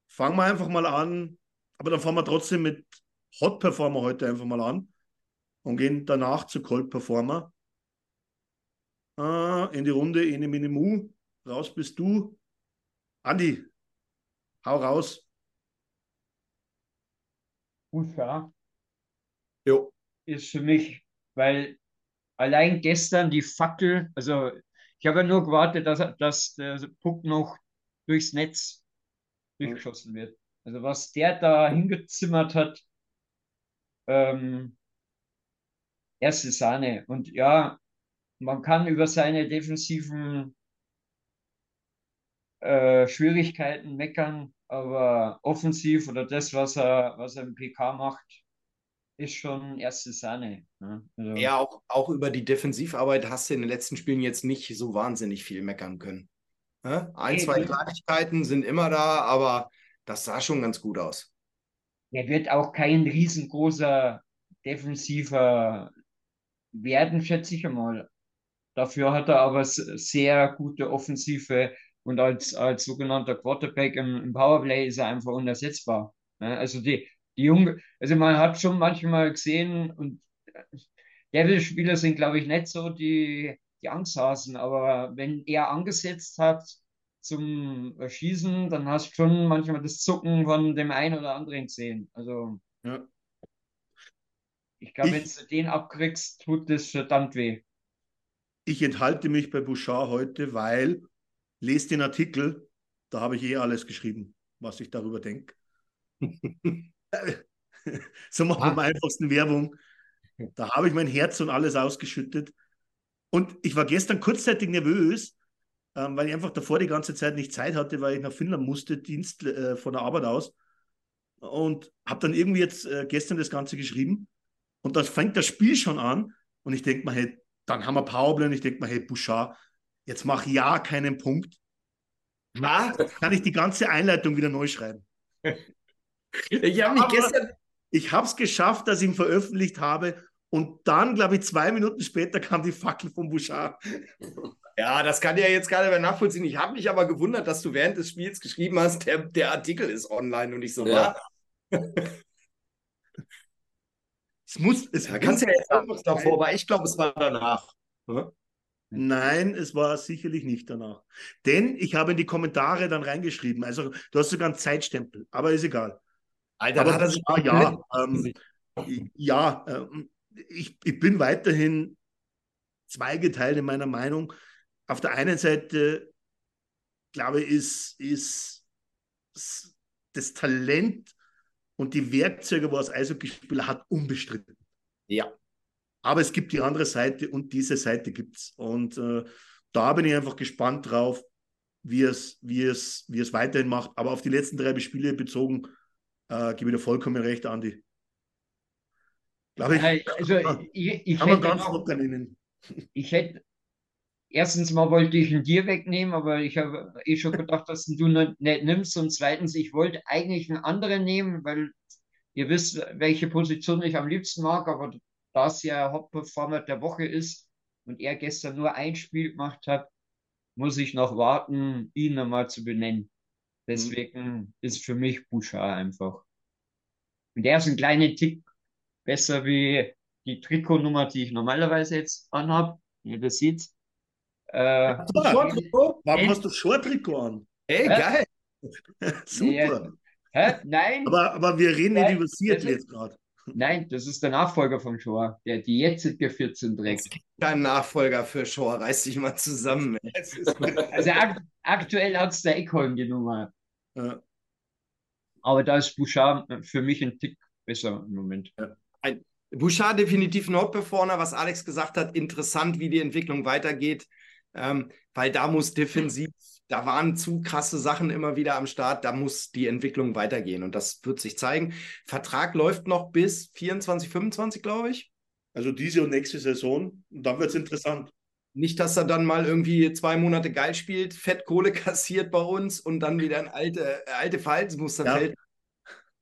Fangen wir einfach mal an. Aber dann fangen wir trotzdem mit Hot Performer heute einfach mal an und gehen danach zu Cold Performer. Äh, in die Runde Ene Mine Mu. Raus bist du. Andi, hau raus. Bouchard Jo. ist für mich, weil allein gestern die Fackel, also ich habe ja nur gewartet, dass, dass der Puck noch durchs Netz durchgeschossen wird. Also was der da hingezimmert hat, ähm, erste Sahne. Und ja, man kann über seine defensiven äh, Schwierigkeiten meckern, aber offensiv oder das, was er, was er im PK macht, ist schon erste Sahne. Ne? Also, Ja, auch, auch über die Defensivarbeit hast du in den letzten Spielen jetzt nicht so wahnsinnig viel meckern können. Ja? Ein, Nee, zwei Kleinigkeiten sind immer da, aber das sah schon ganz gut aus. Er wird auch kein riesengroßer Defensiver werden, schätze ich einmal. Dafür hat er aber sehr gute Offensive und als, als sogenannter Quarterback im, im Powerplay ist er einfach unersetzbar. Ne? Also die, die Junge, also man hat schon manchmal gesehen und Devil-Spieler sind, glaube ich, nicht so die, die Angsthasen, aber wenn er angesetzt hat zum Schießen, dann hast du schon manchmal das Zucken von dem einen oder anderen gesehen. Also Ja. Ich glaube, wenn du den abkriegst, tut das verdammt weh. Ich enthalte mich bei Bouchard heute, weil, lest den Artikel, da habe ich eh alles geschrieben, was ich darüber denke. so machen wir am einfachsten Werbung. Da habe ich mein Herz und alles ausgeschüttet. Und ich war gestern kurzzeitig nervös, ähm, weil ich einfach davor die ganze Zeit nicht Zeit hatte, weil ich nach Finnland musste, Dienst äh, von der Arbeit aus. Und habe dann irgendwie jetzt äh, gestern das Ganze geschrieben. Und dann fängt das Spiel schon an. Und ich denke mir, hey, dann haben wir Powerplay und ich denke mir, hey, Bouchard, jetzt mach ja keinen Punkt. Was? Kann ich die ganze Einleitung wieder neu schreiben. Ich habe gestern. Ich habe es geschafft, dass ich ihn veröffentlicht habe. Und dann, glaube ich, zwei Minuten später kam die Fackel von Bouchard. Ja, das kann ja jetzt keiner mehr nachvollziehen. Ich habe mich aber gewundert, dass du während des Spiels geschrieben hast, der, der Artikel ist online und ich so, Ja. was? Es muss, es Da kannst du ja jetzt einfach davor, aber ich glaube, es war danach. Ja? Nein, es war sicherlich nicht danach. Denn ich habe in die Kommentare dann reingeschrieben. Also, du hast sogar einen Zeitstempel, aber ist egal. Alter, Aber da hat er sich ah, ja, ähm, ja, ähm, ich, ich bin weiterhin zweigeteilt in meiner Meinung. Auf der einen Seite, glaube ich, ist, ist das Talent und die Werkzeuge, was Eishockeyspieler hat, unbestritten. Ja. Aber es gibt die andere Seite und diese Seite gibt es. Und äh, da bin ich einfach gespannt drauf, wie es, wie, es, wie es weiterhin macht. Aber auf die letzten drei Spiele bezogen, äh, gebe ich dir vollkommen recht, Andi. Glaube ich, Also ich, ich kann man hätte ganz locker nennen. ich hätte, erstens mal wollte ich ihn dir wegnehmen, aber ich habe eh schon gedacht, dass du ihn nicht, nimmst. Und zweitens, ich wollte eigentlich einen anderen nehmen, weil ihr wisst, welche Position ich am liebsten mag, aber da es ja Hauptperformer der Woche ist und er gestern nur ein Spiel gemacht hat, muss ich noch warten, ihn nochmal zu benennen. Deswegen ist für mich Bouchard einfach. Und der ist ein kleiner Tick besser wie die Trikotnummer, die ich normalerweise jetzt anhab. Ihr das seht. Äh, Short-Trikot? Warum hast du Short-Trikot an? Ey, geil. Super. hä? Nein, Aber, aber wir reden nicht über Seattle das jetzt gerade. nein, das ist der Nachfolger von Shoah, der die jetzige 14 trägt. Kein Nachfolger für Shaw. Reiß dich mal zusammen. ey. Es ist- Also ak aktuell hat es der Eckholm die Nummer. Ja. Aber da ist Bouchard für mich ein Tick besser im Moment. Bouchard definitiv ein Hot-Performer, was Alex gesagt hat. Interessant, wie die Entwicklung weitergeht. Ähm, weil da muss defensiv, da waren zu krasse Sachen immer wieder am Start, da muss die Entwicklung weitergehen und das wird sich zeigen. Vertrag läuft noch bis 24, 25, glaube ich. Also diese und nächste Saison. Und dann wird es interessant. Nicht, dass er dann mal irgendwie zwei Monate geil spielt, Fettkohle kassiert bei uns und dann wieder ein alte, äh, alte Verhaltensmuster Ja. fällt.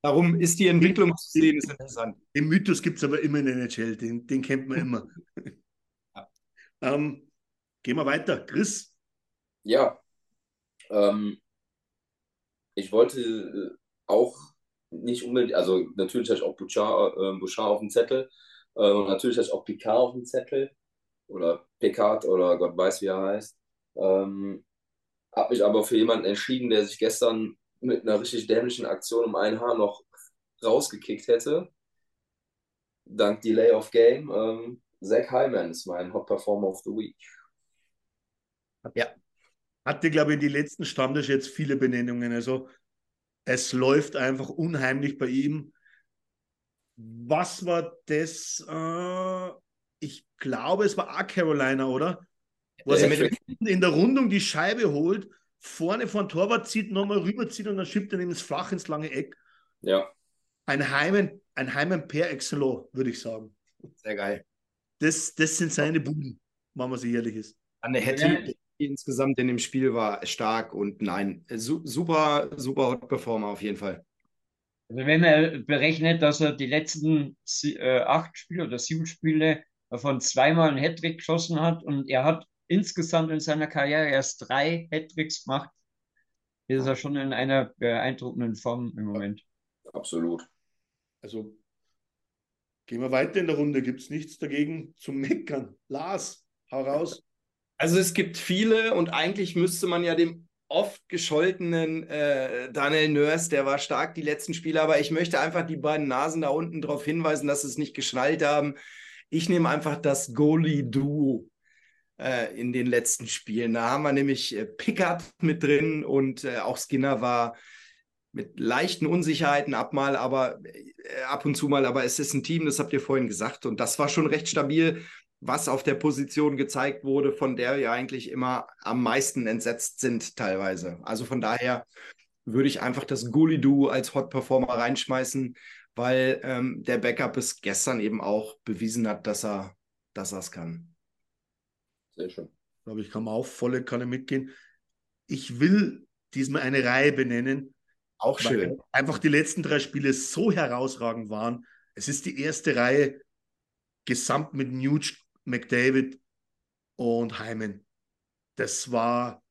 Darum ist die Entwicklung zu sehen, ist interessant. Den Mythos gibt es aber immer in der NHL. Den, den kennt man immer. ähm, gehen wir weiter. Chris, Ja, ähm, ich wollte äh, auch nicht unbedingt, also natürlich hatte ich auch Bouchard, äh, Bouchard auf dem Zettel äh, und natürlich hatte ich auch Picard auf dem Zettel oder Picard oder Gott weiß, wie er heißt. Ähm, habe mich aber für jemanden entschieden, der sich gestern mit einer richtig dämlichen Aktion um ein Haar noch rausgekickt hätte. Dank Delay of Game. Ähm, Zach Hyman ist mein Hot Performer of the Week. Hatte, glaube ich, in die letzten Standards jetzt viele Benennungen. Also es läuft einfach unheimlich bei ihm. Was war das? Äh, ich glaube, es war auch Carolina, oder? Wo er Ja, sich mit- hinten in der Rundung die Scheibe holt, vorne von Torwart zieht, nochmal rüberzieht und dann schiebt er ins Flach ins lange Eck. Ja, Ein Heimen, ein Heimen per excellence, würde ich sagen. Sehr geil. Das, das sind seine Buden, wenn man sich ehrlich ist. Anne Hetty insgesamt in dem Spiel war stark und nein, su super, super Hot-Performer auf jeden Fall. Also wenn man berechnet, dass er die letzten sie- äh, acht Spiele oder sieben Spiele davon zweimal einen Hattrick geschossen hat und er hat insgesamt in seiner Karriere erst drei Hattricks gemacht, ist er schon in einer beeindruckenden Form im Moment. absolut. Also gehen wir weiter in der Runde. Gibt es nichts dagegen zum Meckern? Lars, hau raus. Also es gibt viele und eigentlich müsste man ja dem oft gescholtenen äh, Daniel Nurse, der war stark die letzten Spiele, aber ich möchte einfach die beiden Nasen da unten darauf hinweisen, dass sie es nicht geschnallt haben. Ich nehme einfach das Goalie-Duo äh, in den letzten Spielen. Da haben wir nämlich äh, Pickard mit drin und äh, auch Skinner war mit leichten Unsicherheiten ab mal, aber äh, ab und zu mal, aber es ist ein Team, das habt ihr vorhin gesagt und das war schon recht stabil was auf der Position gezeigt wurde, von der wir eigentlich immer am meisten entsetzt sind teilweise. Also von daher würde ich einfach das Goalie-Duo als Hot-Performer reinschmeißen, weil ähm, der Backup es gestern eben auch bewiesen hat, dass er dass er es kann. Sehr schön. Ich glaube, ich kann mal auf volle Kanne mitgehen. Ich will diesmal eine Reihe benennen, Auch weil schön. einfach die letzten drei Spiele so herausragend waren. Es ist die erste Reihe gesamt mit Nuge, McDavid und Hyman. Das war,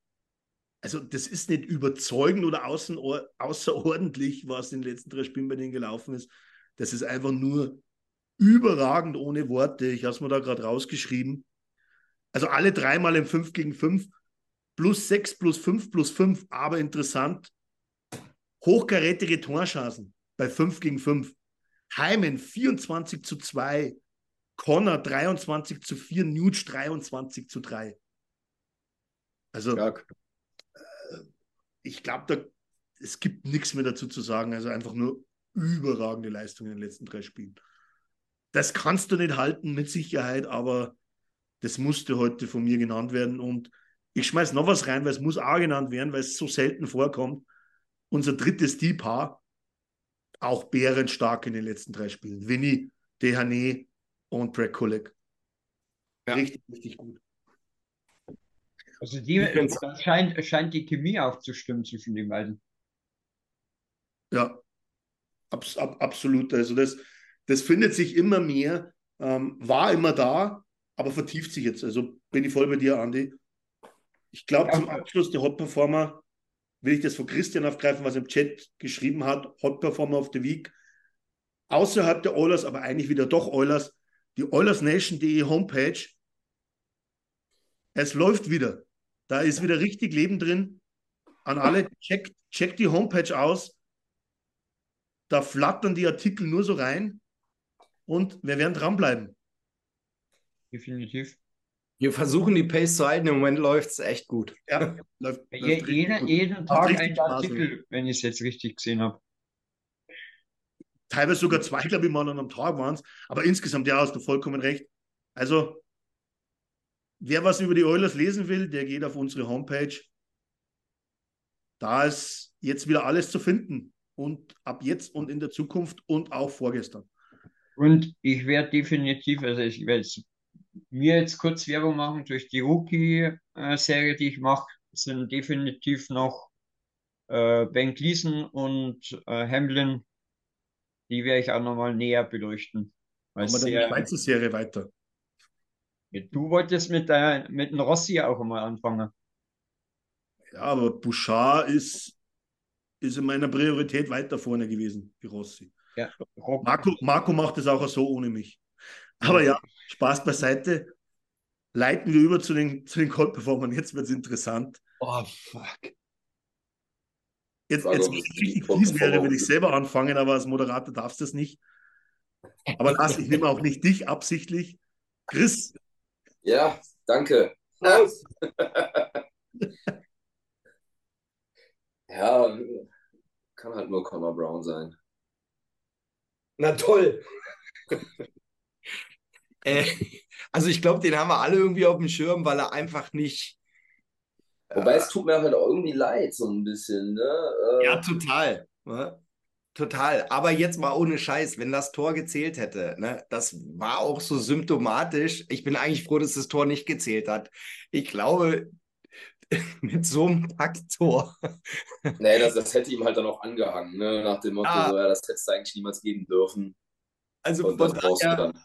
also das ist nicht überzeugend oder außen, außerordentlich, was in den letzten drei Spielen bei denen gelaufen ist. Das ist einfach nur überragend ohne Worte. Ich habe es mir da gerade rausgeschrieben. Also alle dreimal im 5 gegen 5, plus 6, plus 5, plus 5, aber interessant. Hochkarätige Torchancen bei 5 gegen 5. Heimen 24 zu 2, Connor 23 zu 4, Nuge 23 zu 3. Also Stark. ich glaube, da, es gibt nichts mehr dazu zu sagen. Also einfach nur überragende Leistung in den letzten drei Spielen. Das kannst du nicht halten, mit Sicherheit, aber das musste heute von mir genannt werden. Und ich schmeiß noch was rein, weil es muss auch genannt werden, weil es so selten vorkommt. Unser drittes Deep-Haar, auch bärenstark in den letzten drei Spielen. Vinny, Dehane und Brad Kulik. Ja. Richtig, richtig gut. Also die, da scheint, scheint die Chemie auch zu stimmen zwischen den beiden. Ja, abs ab absolut. Also das, das findet sich immer mehr, ähm, war immer da, aber vertieft sich jetzt. Also bin ich voll bei dir, Andi. Ich glaube, Ja. zum Abschluss der Hot Performer will ich das von Christian aufgreifen, was er im Chat geschrieben hat. Hot Performer of the Week. außerhalb der Oilers, aber eigentlich wieder doch Oilers, die OilersNation.de Homepage. Es läuft wieder. Da ist wieder richtig Leben drin. An alle, checkt, checkt die Homepage aus. Da flattern die Artikel nur so rein. Und wir werden dranbleiben. Definitiv. Wir versuchen die Pace zu halten. Im Moment läuft es echt gut. Ja, läuft, Je, läuft jeden, gut. jeden Tag ein Artikel, wenn ich es jetzt richtig gesehen habe. Teilweise sogar zwei, glaube ich, mal an einem Tag waren es. Aber insgesamt, ja, hast du vollkommen recht. Also, wer was über die Oilers lesen will, der geht auf unsere Homepage. Da ist jetzt wieder alles zu finden. Und ab jetzt und in der Zukunft und auch vorgestern. Und ich werde definitiv, also ich werde mir jetzt kurz Werbung machen durch die Rookie-Serie, die ich mache, sind definitiv noch äh, Ben Gleason und äh, Hamlin. Die werde ich auch nochmal näher beleuchten. Weil Machen wir dann Schweizer Serie weiter. du wolltest mit, der, mit dem Rossi auch mal anfangen. Ja, aber Bouchard ist, ist in meiner Priorität weiter vorne gewesen, wie Rossi. Ja, Marco, Marco macht es auch so ohne mich. Aber ja, Spaß beiseite. Leiten wir über zu den, zu den Cold-Performern. Jetzt wird es interessant. Oh, fuck. Jetzt, Frage, jetzt wenn es es richtig fies wäre, würde ich selber anfangen, aber als Moderator darfst du das nicht. Aber Lars, ich nehme auch nicht dich absichtlich. Chris, Ja, danke. ja, kann halt nur Connor Brown sein. Na toll. äh, also ich glaube, den haben wir alle irgendwie auf dem Schirm, weil er einfach nicht. Wobei es tut mir halt auch irgendwie leid, so ein bisschen, ne? Äh, Ja, total. Ne? Total. Aber jetzt mal ohne Scheiß, wenn das Tor gezählt hätte, ne, das war auch so symptomatisch. Ich bin eigentlich froh, dass das Tor nicht gezählt hat. Ich glaube, mit so einem Packtor. Nee, das, das hätte ihm halt dann auch angehangen, ne? Nach dem Motto, Ah. so, ja, das hättest du eigentlich niemals geben dürfen. Also Und von daher dann.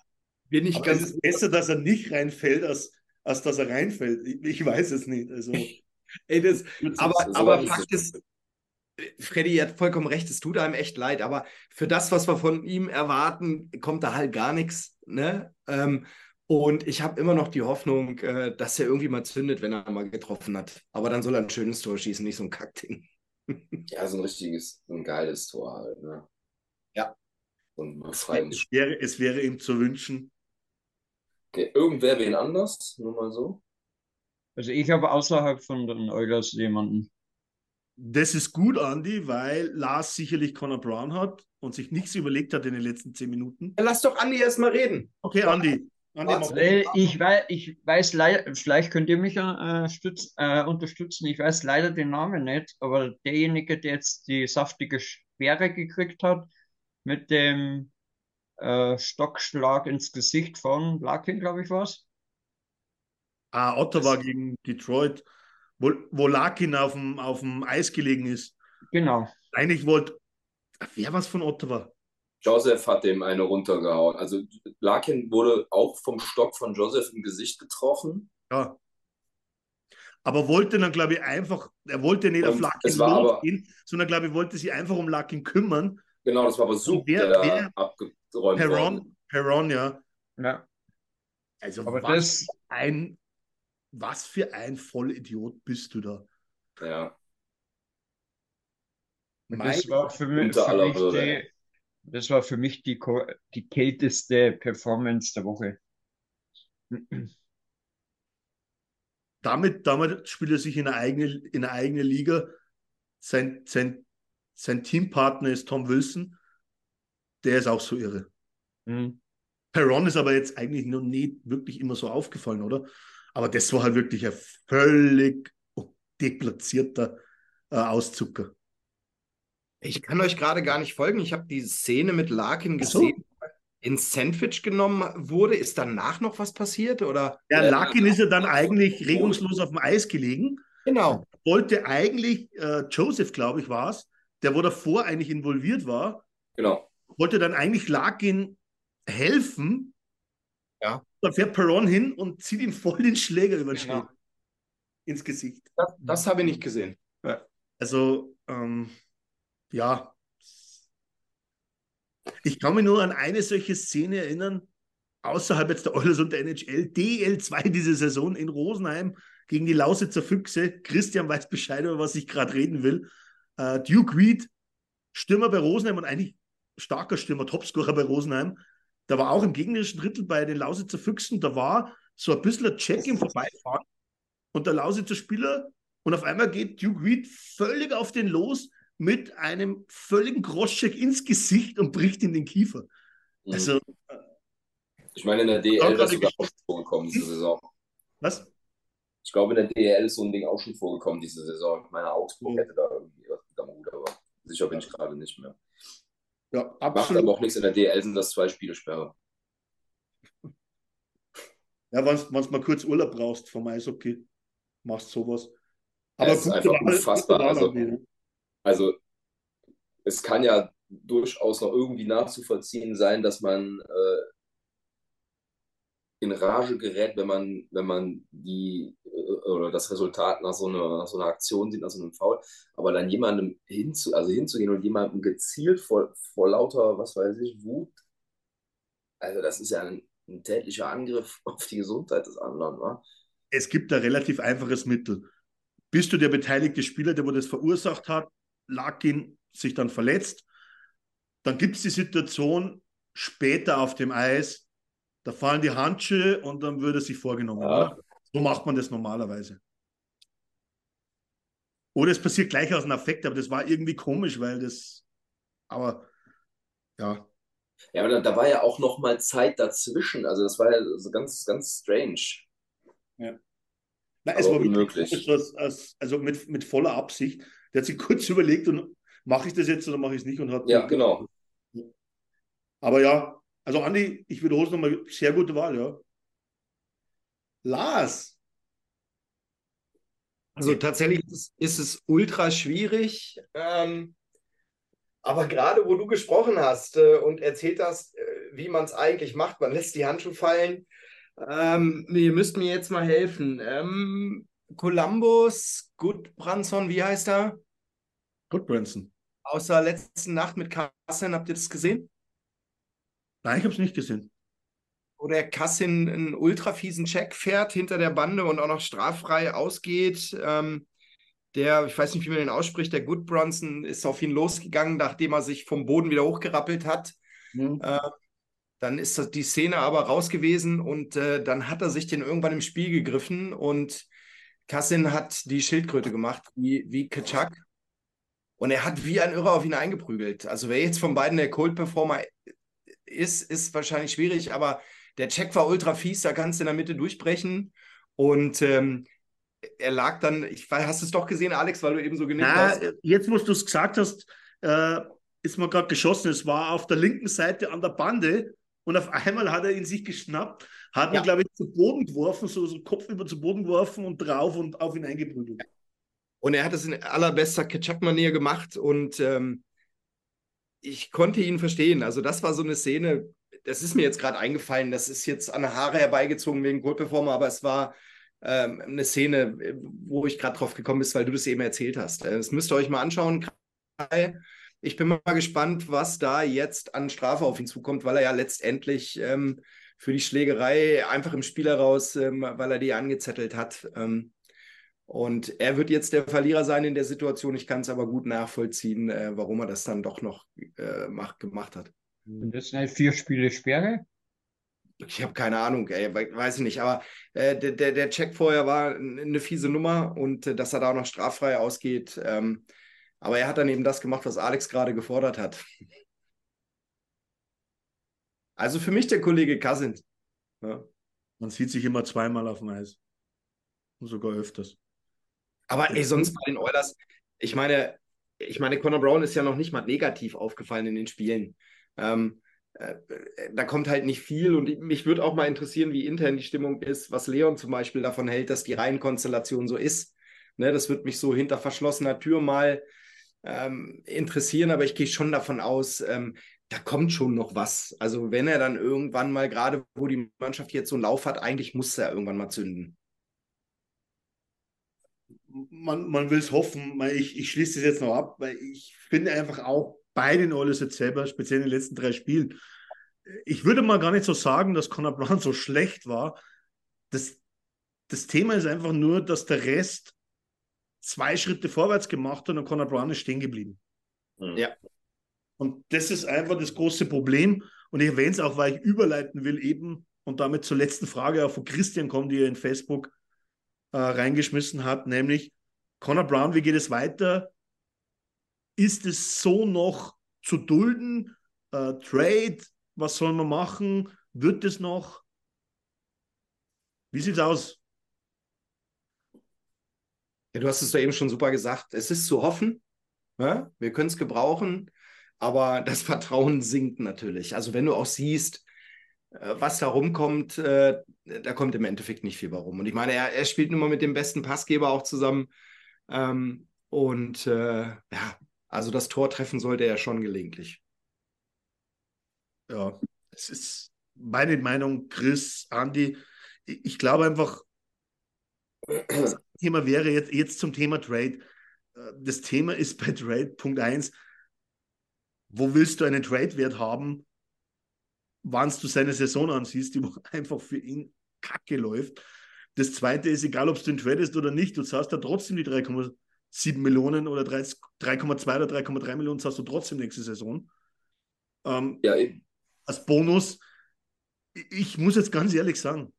bin ich aber es ganz. ist besser, dass er nicht reinfällt, als, als dass er reinfällt. Ich, ich weiß es nicht. Also, Ey, das, aber, so aber es. Fakt ist, Freddy hat vollkommen recht, es tut einem echt leid, aber für das, was wir von ihm erwarten, kommt da halt gar nichts. Ne? Ähm, und ich habe immer noch die Hoffnung, äh, dass er irgendwie mal zündet, wenn er mal getroffen hat. Aber dann soll er ein schönes Tor schießen, nicht so ein Kackding. Ja, so ein richtiges, so ein geiles Tor halt, ne? Ja. Und frei es, wäre, es wäre ihm zu wünschen. Okay, irgendwer wen anders, nur mal so. Also ich habe außerhalb von den Oilers jemanden. Das ist gut, Andy, weil Lars sicherlich Connor Brown hat und sich nichts überlegt hat in den letzten zehn Minuten. Lass doch Andi erst mal reden. Okay, Andy. Andy Weil ich weiß, ich weiß leider, vielleicht könnt ihr mich äh, stütz, äh, unterstützen. Ich weiß leider den Namen nicht, aber derjenige, der jetzt die saftige Sperre gekriegt hat, mit dem äh, Stockschlag ins Gesicht von Larkin, glaube ich, war's. Ah, Ottawa gegen Detroit, wo, wo Larkin auf dem, auf dem Eis gelegen ist. Genau. Eigentlich wollte. Wer was von Ottawa? Joseph hat dem eine runtergehauen. Also Larkin wurde auch vom Stock von Joseph im Gesicht getroffen. Ja. Aber wollte dann, glaube ich, einfach, er wollte nicht auf Und Larkin war aber- losgehen, sondern, glaube ich, wollte sich einfach um Larkin kümmern. Genau, das war aber Suk, Und wer- der wer- abgeräumt. Perron, Perron, ja. Ja. Also, Aber was das- ein, was für ein Vollidiot bist du da? Ja. Das war für mich, für mich die, das war für mich die, die kälteste Performance der Woche. damit, damit spielt er sich in eine eigene, in eine eigene Liga. Sein, sein, sein Teampartner ist Tom Wilson. Der ist auch so irre. Mhm. Perron ist aber jetzt eigentlich noch nie wirklich immer so aufgefallen, oder? Aber das war halt wirklich ein völlig deplatzierter äh, Auszucker. Ich kann euch gerade gar nicht folgen. Ich habe die Szene mit Larkin Ach so. gesehen. Ins Sandwich genommen wurde. Ist danach noch was passiert? Oder? Ja, Larkin ist ja dann eigentlich regungslos auf dem Eis gelegen. Genau. Wollte eigentlich, äh, Joseph, glaube ich, war es, der wo davor eigentlich involviert war, Genau. wollte dann eigentlich Larkin helfen. Ja. Dann fährt Perron hin und zieht ihm voll den Schläger über den Genau. Schädel. Ins Gesicht. Das, das habe ich nicht gesehen. Also, ähm, ja. Ich kann mich nur an eine solche Szene erinnern, außerhalb jetzt der Oilers und der NHL, DL2 diese Saison in Rosenheim gegen die Lausitzer Füchse. Christian weiß Bescheid, über was ich gerade reden will. Uh, Duke Reed, Stürmer bei Rosenheim und eigentlich starker Stürmer, Topscorer bei Rosenheim. Da war auch im gegnerischen Drittel bei den Lausitzer Füchsen, da war so ein bisschen ein Check im Vorbeifahren und der Lausitzer Spieler und auf einmal geht Duke Reed völlig auf den los mit einem völligen Crosscheck ins Gesicht und bricht in den Kiefer. Mhm. Also, ich meine, in der DL ist sogar auch schon vorgekommen diese Saison. Was? Ich glaube, in der DL ist so ein Ding auch schon vorgekommen diese Saison. Ich meine, Augsburg hätte da irgendwie was mit am Hut, aber sicher bin ich gerade nicht mehr. Ja, absolut. Macht aber auch nichts in der DL, sind das zwei Spiele Sperre. Ja, wenn du mal kurz Urlaub brauchst vom Eishockey, machst sowas. Aber ja, es ist einfach unfassbar. Also, also, es kann ja durchaus noch irgendwie nachzuvollziehen sein, dass man äh, in Rage gerät, wenn man, wenn man die äh, oder das Resultat nach so, einer, so einer Aktion sieht, nach so einem Foul, aber dann jemandem hinzu, also hinzugehen und jemandem gezielt vor, vor lauter, was weiß ich, Wut, also das ist ja ein, ein tätlicher Angriff auf die Gesundheit des anderen, wa? Es gibt da relativ einfaches Mittel. Bist du der beteiligte Spieler, der wo das verursacht hat, lag ihn sich dann verletzt, dann gibt es die Situation später auf dem Eis, da fallen die Handschuhe und dann würde sich vorgenommen. Ja. So macht man das normalerweise. Oder es passiert gleich aus einem Affekt, aber das war irgendwie komisch, weil das. Aber ja. Ja, aber da, da war ja auch noch mal Zeit dazwischen. Also das war ja so ganz, ganz strange. Ja. Nein, es war unmöglich. Als, also mit, mit voller Absicht. Der hat sich kurz überlegt und mache ich das jetzt oder mache ich es nicht und hat. Ja, genau. Aber ja, also Andi, ich wiederhole es nochmal, sehr gute Wahl, ja. Lars. Also tatsächlich ist es, ist es ultra schwierig. Ähm, aber gerade wo du gesprochen hast äh, und erzählt hast, äh, wie man es eigentlich macht, man lässt die Handschuhe fallen. Ähm, ihr müsst mir jetzt mal helfen. Ähm, Columbus, Goodbranson, wie heißt er? Goodbranson. Aus der letzten Nacht mit Kassen, habt ihr das gesehen? Nein, ich habe es nicht gesehen. Wo der Kassin einen ultra fiesen Check fährt hinter der Bande und auch noch straffrei ausgeht. Ähm, der, ich weiß nicht, wie man den ausspricht, der Good Bronson ist auf ihn losgegangen, nachdem er sich vom Boden wieder hochgerappelt hat. Mhm. Äh, dann ist das, die Szene aber raus gewesen und äh, dann hat er sich den irgendwann im Spiel gegriffen und Kassin hat die Schildkröte gemacht, wie, wie Kaczak. Und er hat wie ein Irrer auf ihn eingeprügelt. Also wer jetzt von beiden der Cold-Performer ist, ist wahrscheinlich schwierig, aber der Check war ultra fies, da kannst du in der Mitte durchbrechen. Und ähm, er lag dann, ich weiß, hast du es doch gesehen, Alex, weil du eben so genickt Na, hast? Jetzt, wo du es gesagt hast, äh, ist mir gerade geschossen. Es war auf der linken Seite an der Bande und auf einmal hat er ihn sich geschnappt, hat ihn, ja. glaube ich, zu Boden geworfen, so, so Kopf über zu Boden geworfen und drauf und auf ihn eingeprügelt. Und er hat es in allerbester Ketchup-Manier gemacht und ähm, ich konnte ihn verstehen. Also das war so eine Szene, das ist mir jetzt gerade eingefallen, das ist jetzt an Haare herbeigezogen wegen Gold Performer, aber es war ähm, eine Szene, wo ich gerade drauf gekommen bin, weil du das eben erzählt hast. Äh, das müsst ihr euch mal anschauen. Ich bin mal gespannt, was da jetzt an Strafe auf ihn zukommt, weil er ja letztendlich ähm, für die Schlägerei einfach im Spiel heraus, ähm, weil er die angezettelt hat. Ähm, und er wird jetzt der Verlierer sein in der Situation. Ich kann es aber gut nachvollziehen, äh, warum er das dann doch noch äh, macht, gemacht hat. Und das sind halt vier Spiele Sperre? Ich habe keine Ahnung, ey, weiß ich nicht. Aber äh, der, der, der Check vorher war eine fiese Nummer und äh, dass er da auch noch straffrei ausgeht. Ähm, aber er hat dann eben das gemacht, was Alex gerade gefordert hat. Also für mich der Kollege Cousins. Ja. Man sieht sich immer zweimal auf dem Eis. Und sogar öfters. Aber ey, sonst bei den Oilers, ich meine, ich meine, Conor Brown ist ja noch nicht mal negativ aufgefallen in den Spielen. Ähm, äh, da kommt halt nicht viel und mich würde auch mal interessieren, wie intern die Stimmung ist, was Leon zum Beispiel davon hält, dass die Reihenkonstellation so ist. Ne, das würde mich so hinter verschlossener Tür mal ähm, interessieren, aber ich gehe schon davon aus, ähm, da kommt schon noch was. Also wenn er dann irgendwann mal, gerade wo die Mannschaft jetzt so einen Lauf hat, eigentlich muss er irgendwann mal zünden man, man will es hoffen, ich, ich schließe es jetzt noch ab, weil ich finde einfach auch, bei den Oilers jetzt selber, speziell in den letzten drei Spielen. Ich würde mal gar nicht so sagen, dass Conor Brown so schlecht war. Das, das Thema ist einfach nur, dass der Rest zwei Schritte vorwärts gemacht hat und Conor Brown ist stehen geblieben. Ja. Und das ist einfach das große Problem. Und ich erwähne es auch, weil ich überleiten will, eben und damit zur letzten Frage auch von Christian kommt, die er in Facebook äh, reingeschmissen hat, nämlich Conor Brown, wie geht es weiter? Ist es so noch zu dulden? Äh, Trade, was soll man machen? Wird es noch? Wie sieht es aus? Ja, du hast es doch eben schon super gesagt. Es ist zu hoffen. Ja? Wir können es gebrauchen, aber das Vertrauen sinkt natürlich. Also wenn du auch siehst, was da rumkommt, äh, da kommt im Endeffekt nicht viel warum. Und ich meine, er, er spielt nun mal mit dem besten Passgeber auch zusammen. Ähm, und äh, ja, also das Tor treffen sollte er schon gelegentlich. Ja, es ist meine Meinung, Chris, Andi. Ich glaube einfach, das Thema wäre jetzt, jetzt zum Thema Trade. Äh, das Thema ist bei Trade, Punkt 1, wo willst du einen Trade-Wert haben, wann du seine Saison ansiehst, die einfach für ihn kacke läuft. Das zweite ist, egal ob du ihn tradest oder nicht, du zahlst da trotzdem die 3,7 Millionen oder 3,2 oder 3,3 Millionen zahlst du trotzdem nächste Saison. Ähm, ja, eben. Als Bonus, ich muss jetzt ganz ehrlich sagen,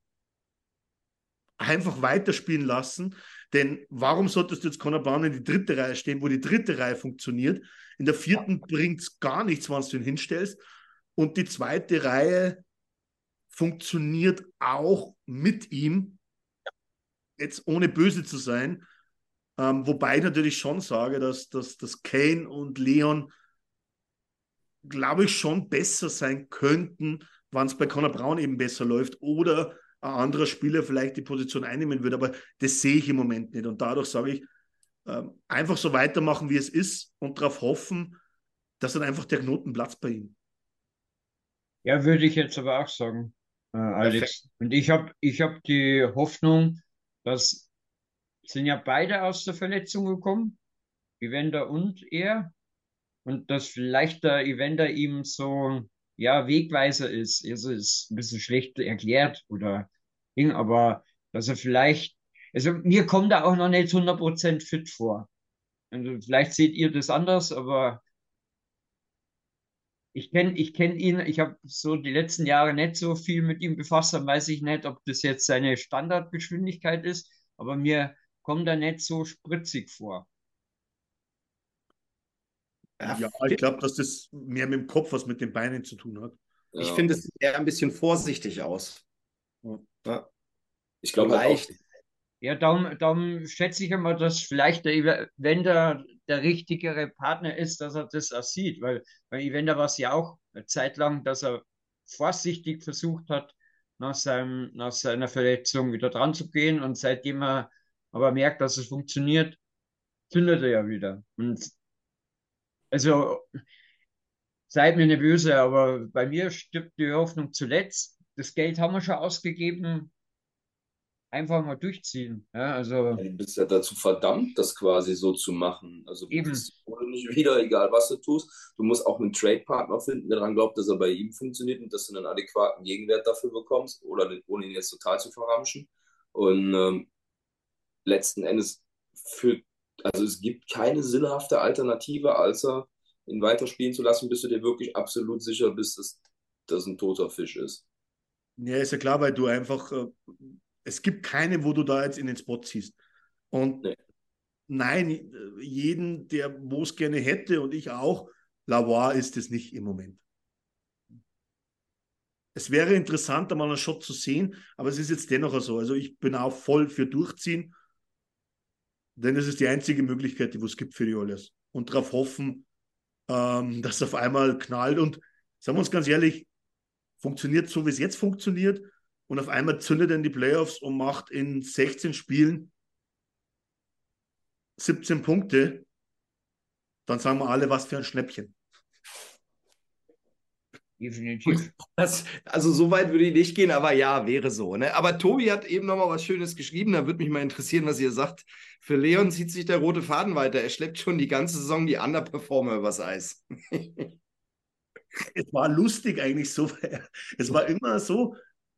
einfach weiterspielen lassen. Denn warum solltest du jetzt Conor Brown in die dritte Reihe stehen, wo die dritte Reihe funktioniert? In der vierten bringt es gar nichts, wenn du ihn hinstellst. Und die zweite Reihe funktioniert auch mit ihm, jetzt ohne böse zu sein. Ähm, wobei ich natürlich schon sage, dass, dass, dass Kane und Leon, glaube ich, schon besser sein könnten, wann es bei Conor Braun eben besser läuft oder ein anderer Spieler vielleicht die Position einnehmen würde. Aber das sehe ich im Moment nicht. Und dadurch sage ich, ähm, einfach so weitermachen, wie es ist und darauf hoffen, dass dann einfach der Knoten platzt bei ihm. Ja, würde ich jetzt aber auch sagen, äh, Alex. Perfekt. Und ich habe ich hab die Hoffnung, dass sind ja beide aus der Verletzung gekommen, Evander und er. Und dass vielleicht der Evander ihm so, ja, Wegweiser ist. Also ist ein bisschen schlecht erklärt oder Ding, aber dass er vielleicht, also mir kommt er auch noch nicht 100% fit vor. Also vielleicht seht ihr das anders, aber ich kenne ich kenn ihn, ich habe so die letzten Jahre nicht so viel mit ihm befasst, dann weiß ich nicht, ob das jetzt seine Standardgeschwindigkeit ist, aber mir kommt er nicht so spritzig vor. Ja, ich glaube, dass das mehr mit dem Kopf was mit den Beinen zu tun hat. Ich ja. finde, es sieht eher ein bisschen vorsichtig aus. Ja. Ich glaube, leicht. Ja, darum, darum schätze ich immer, dass vielleicht, der, wenn der, der richtigere Partner ist, dass er das auch sieht. Weil bei Evander war es ja auch eine Zeit lang, dass er vorsichtig versucht hat, nach, seinem, nach seiner Verletzung wieder dran zu gehen. Und seitdem er aber merkt, dass es funktioniert, zündet er ja wieder. Und also, seid mir böse, aber bei mir stirbt die Hoffnung zuletzt. Das Geld haben wir schon ausgegeben einfach mal durchziehen. Ja, also, du bist ja dazu verdammt, das quasi so zu machen. Also du bist nicht wieder, egal was du tust. Du musst auch einen Trade-Partner finden, der daran glaubt, dass er bei ihm funktioniert und dass du einen adäquaten Gegenwert dafür bekommst, oder ohne ihn jetzt total zu verramschen. Und ähm, letzten Endes für, also es gibt keine sinnhafte Alternative, als er ihn weiterspielen zu lassen, bis du dir wirklich absolut sicher bist, dass das ein toter Fisch ist. Ja, ist ja klar, weil du einfach äh, es gibt keine, wo du da jetzt in den Spot ziehst. Und nee. nein, jeden, der wo es gerne hätte und ich auch, Lavoie ist es nicht im Moment. Es wäre interessant, da mal einen Shot zu sehen, aber es ist jetzt dennoch so. Also ich bin auch voll für Durchziehen, denn es ist die einzige Möglichkeit, die es gibt für die Oilers. Und darauf hoffen, ähm, dass es auf einmal knallt. Und sagen wir uns ganz ehrlich, funktioniert so, wie es jetzt funktioniert, und auf einmal zündet er in die Playoffs und macht in 16 Spielen 17 Punkte, dann sagen wir alle, was für ein Schnäppchen. definitiv. Das, also so weit würde ich nicht gehen, aber ja, wäre so. Ne? Aber Tobi hat eben nochmal was Schönes geschrieben. Da würde mich mal interessieren, was ihr sagt. Für Leon zieht sich der rote Faden weiter. Er schleppt schon die ganze Saison die Underperformer übers Eis. es war lustig eigentlich so. Es war immer so,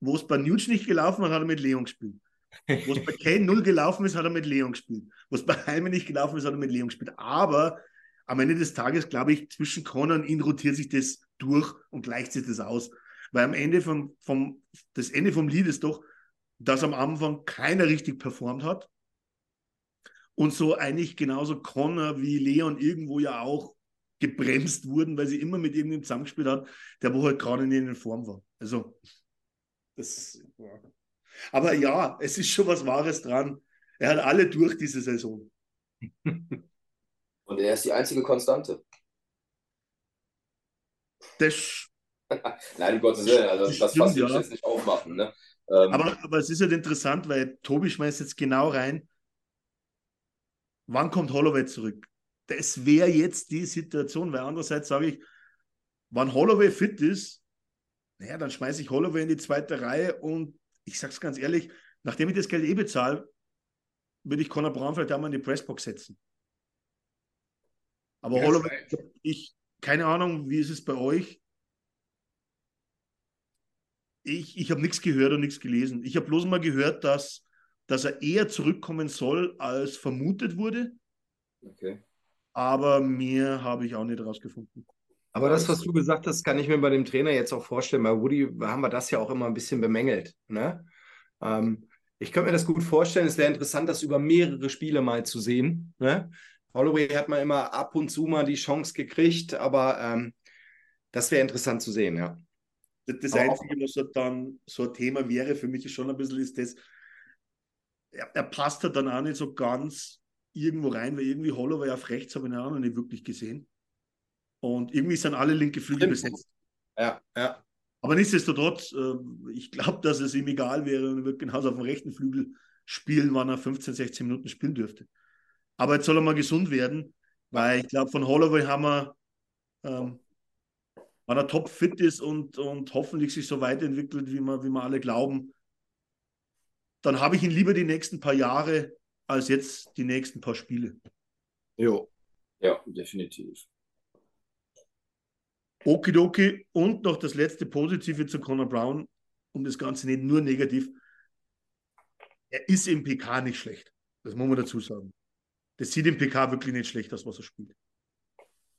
wo es bei Nuge nicht gelaufen hat, hat er mit Leon gespielt. Wo es bei Kane null gelaufen ist, hat er mit Leon gespielt. Wo es bei Heime nicht gelaufen ist, hat er mit Leon gespielt. Aber am Ende des Tages, glaube ich, zwischen Connor und ihn rotiert sich das durch und gleicht sich das aus. Weil am Ende vom, vom, das Ende vom Lied ist doch, dass am Anfang keiner richtig performt hat. Und so eigentlich genauso Connor wie Leon irgendwo ja auch gebremst wurden, weil sie immer mit irgendjemandem zusammengespielt hat, der wo halt gerade in Form war. Also, das, ja. Aber ja, es ist schon was Wahres dran. Er hat alle durch diese Saison. Und er ist die einzige Konstante. Das, Nein, um Gottes Willen, also das, Das stimmt, ich ja. jetzt nicht aufmachen. Ne? Ähm, aber, aber es ist halt interessant, weil Tobi schmeißt jetzt genau rein. Wann kommt Holloway zurück? Das wäre jetzt die Situation, weil andererseits sage ich, wann Holloway fit ist, naja, dann schmeiße ich Holloway in die zweite Reihe und ich sage es ganz ehrlich, nachdem ich das Geld eh bezahle, würde ich Conor Braun vielleicht einmal in die Pressbox setzen. Aber Ja, Holloway, ich, keine Ahnung, wie ist es bei euch? Ich, ich habe nichts gehört und nichts gelesen. Ich habe bloß mal gehört, dass, dass er eher zurückkommen soll, als vermutet wurde. okay. Aber mehr habe ich auch nicht rausgefunden. Aber das, was du gesagt hast, kann ich mir bei dem Trainer jetzt auch vorstellen. Bei Woody haben wir das ja auch immer ein bisschen bemängelt. Ne? Ähm, ich könnte mir das gut vorstellen. Es wäre interessant, das über mehrere Spiele mal zu sehen. Ne? Holloway hat man immer ab und zu mal die Chance gekriegt, aber ähm, das wäre interessant zu sehen, ja. Das, das Einzige, was halt dann so ein Thema wäre, für mich ist schon ein bisschen, ist das, er, er passt halt dann auch nicht so ganz irgendwo rein, weil irgendwie Holloway auf rechts habe ich ihn auch noch nicht wirklich gesehen. Und irgendwie sind alle linke Flügel besetzt. Ja, ja. Aber nichtsdestotrotz, äh, ich glaube, dass es ihm egal wäre und er wird genauso auf dem rechten Flügel spielen, wann er 15, 16 Minuten spielen dürfte. Aber jetzt soll er mal gesund werden, weil ich glaube, von Holloway haben wir, ähm, wenn er topfit ist und, und hoffentlich sich so weiterentwickelt, wie wir, wie wir alle glauben, dann habe ich ihn lieber die nächsten paar Jahre als jetzt die nächsten paar Spiele. Jo. Ja, definitiv. Okidoki und noch das letzte Positive zu Conor Brown, um das Ganze nicht nur negativ. Er ist im PK nicht schlecht. Das muss man dazu sagen. Das sieht im PK wirklich nicht schlecht aus, was er spielt.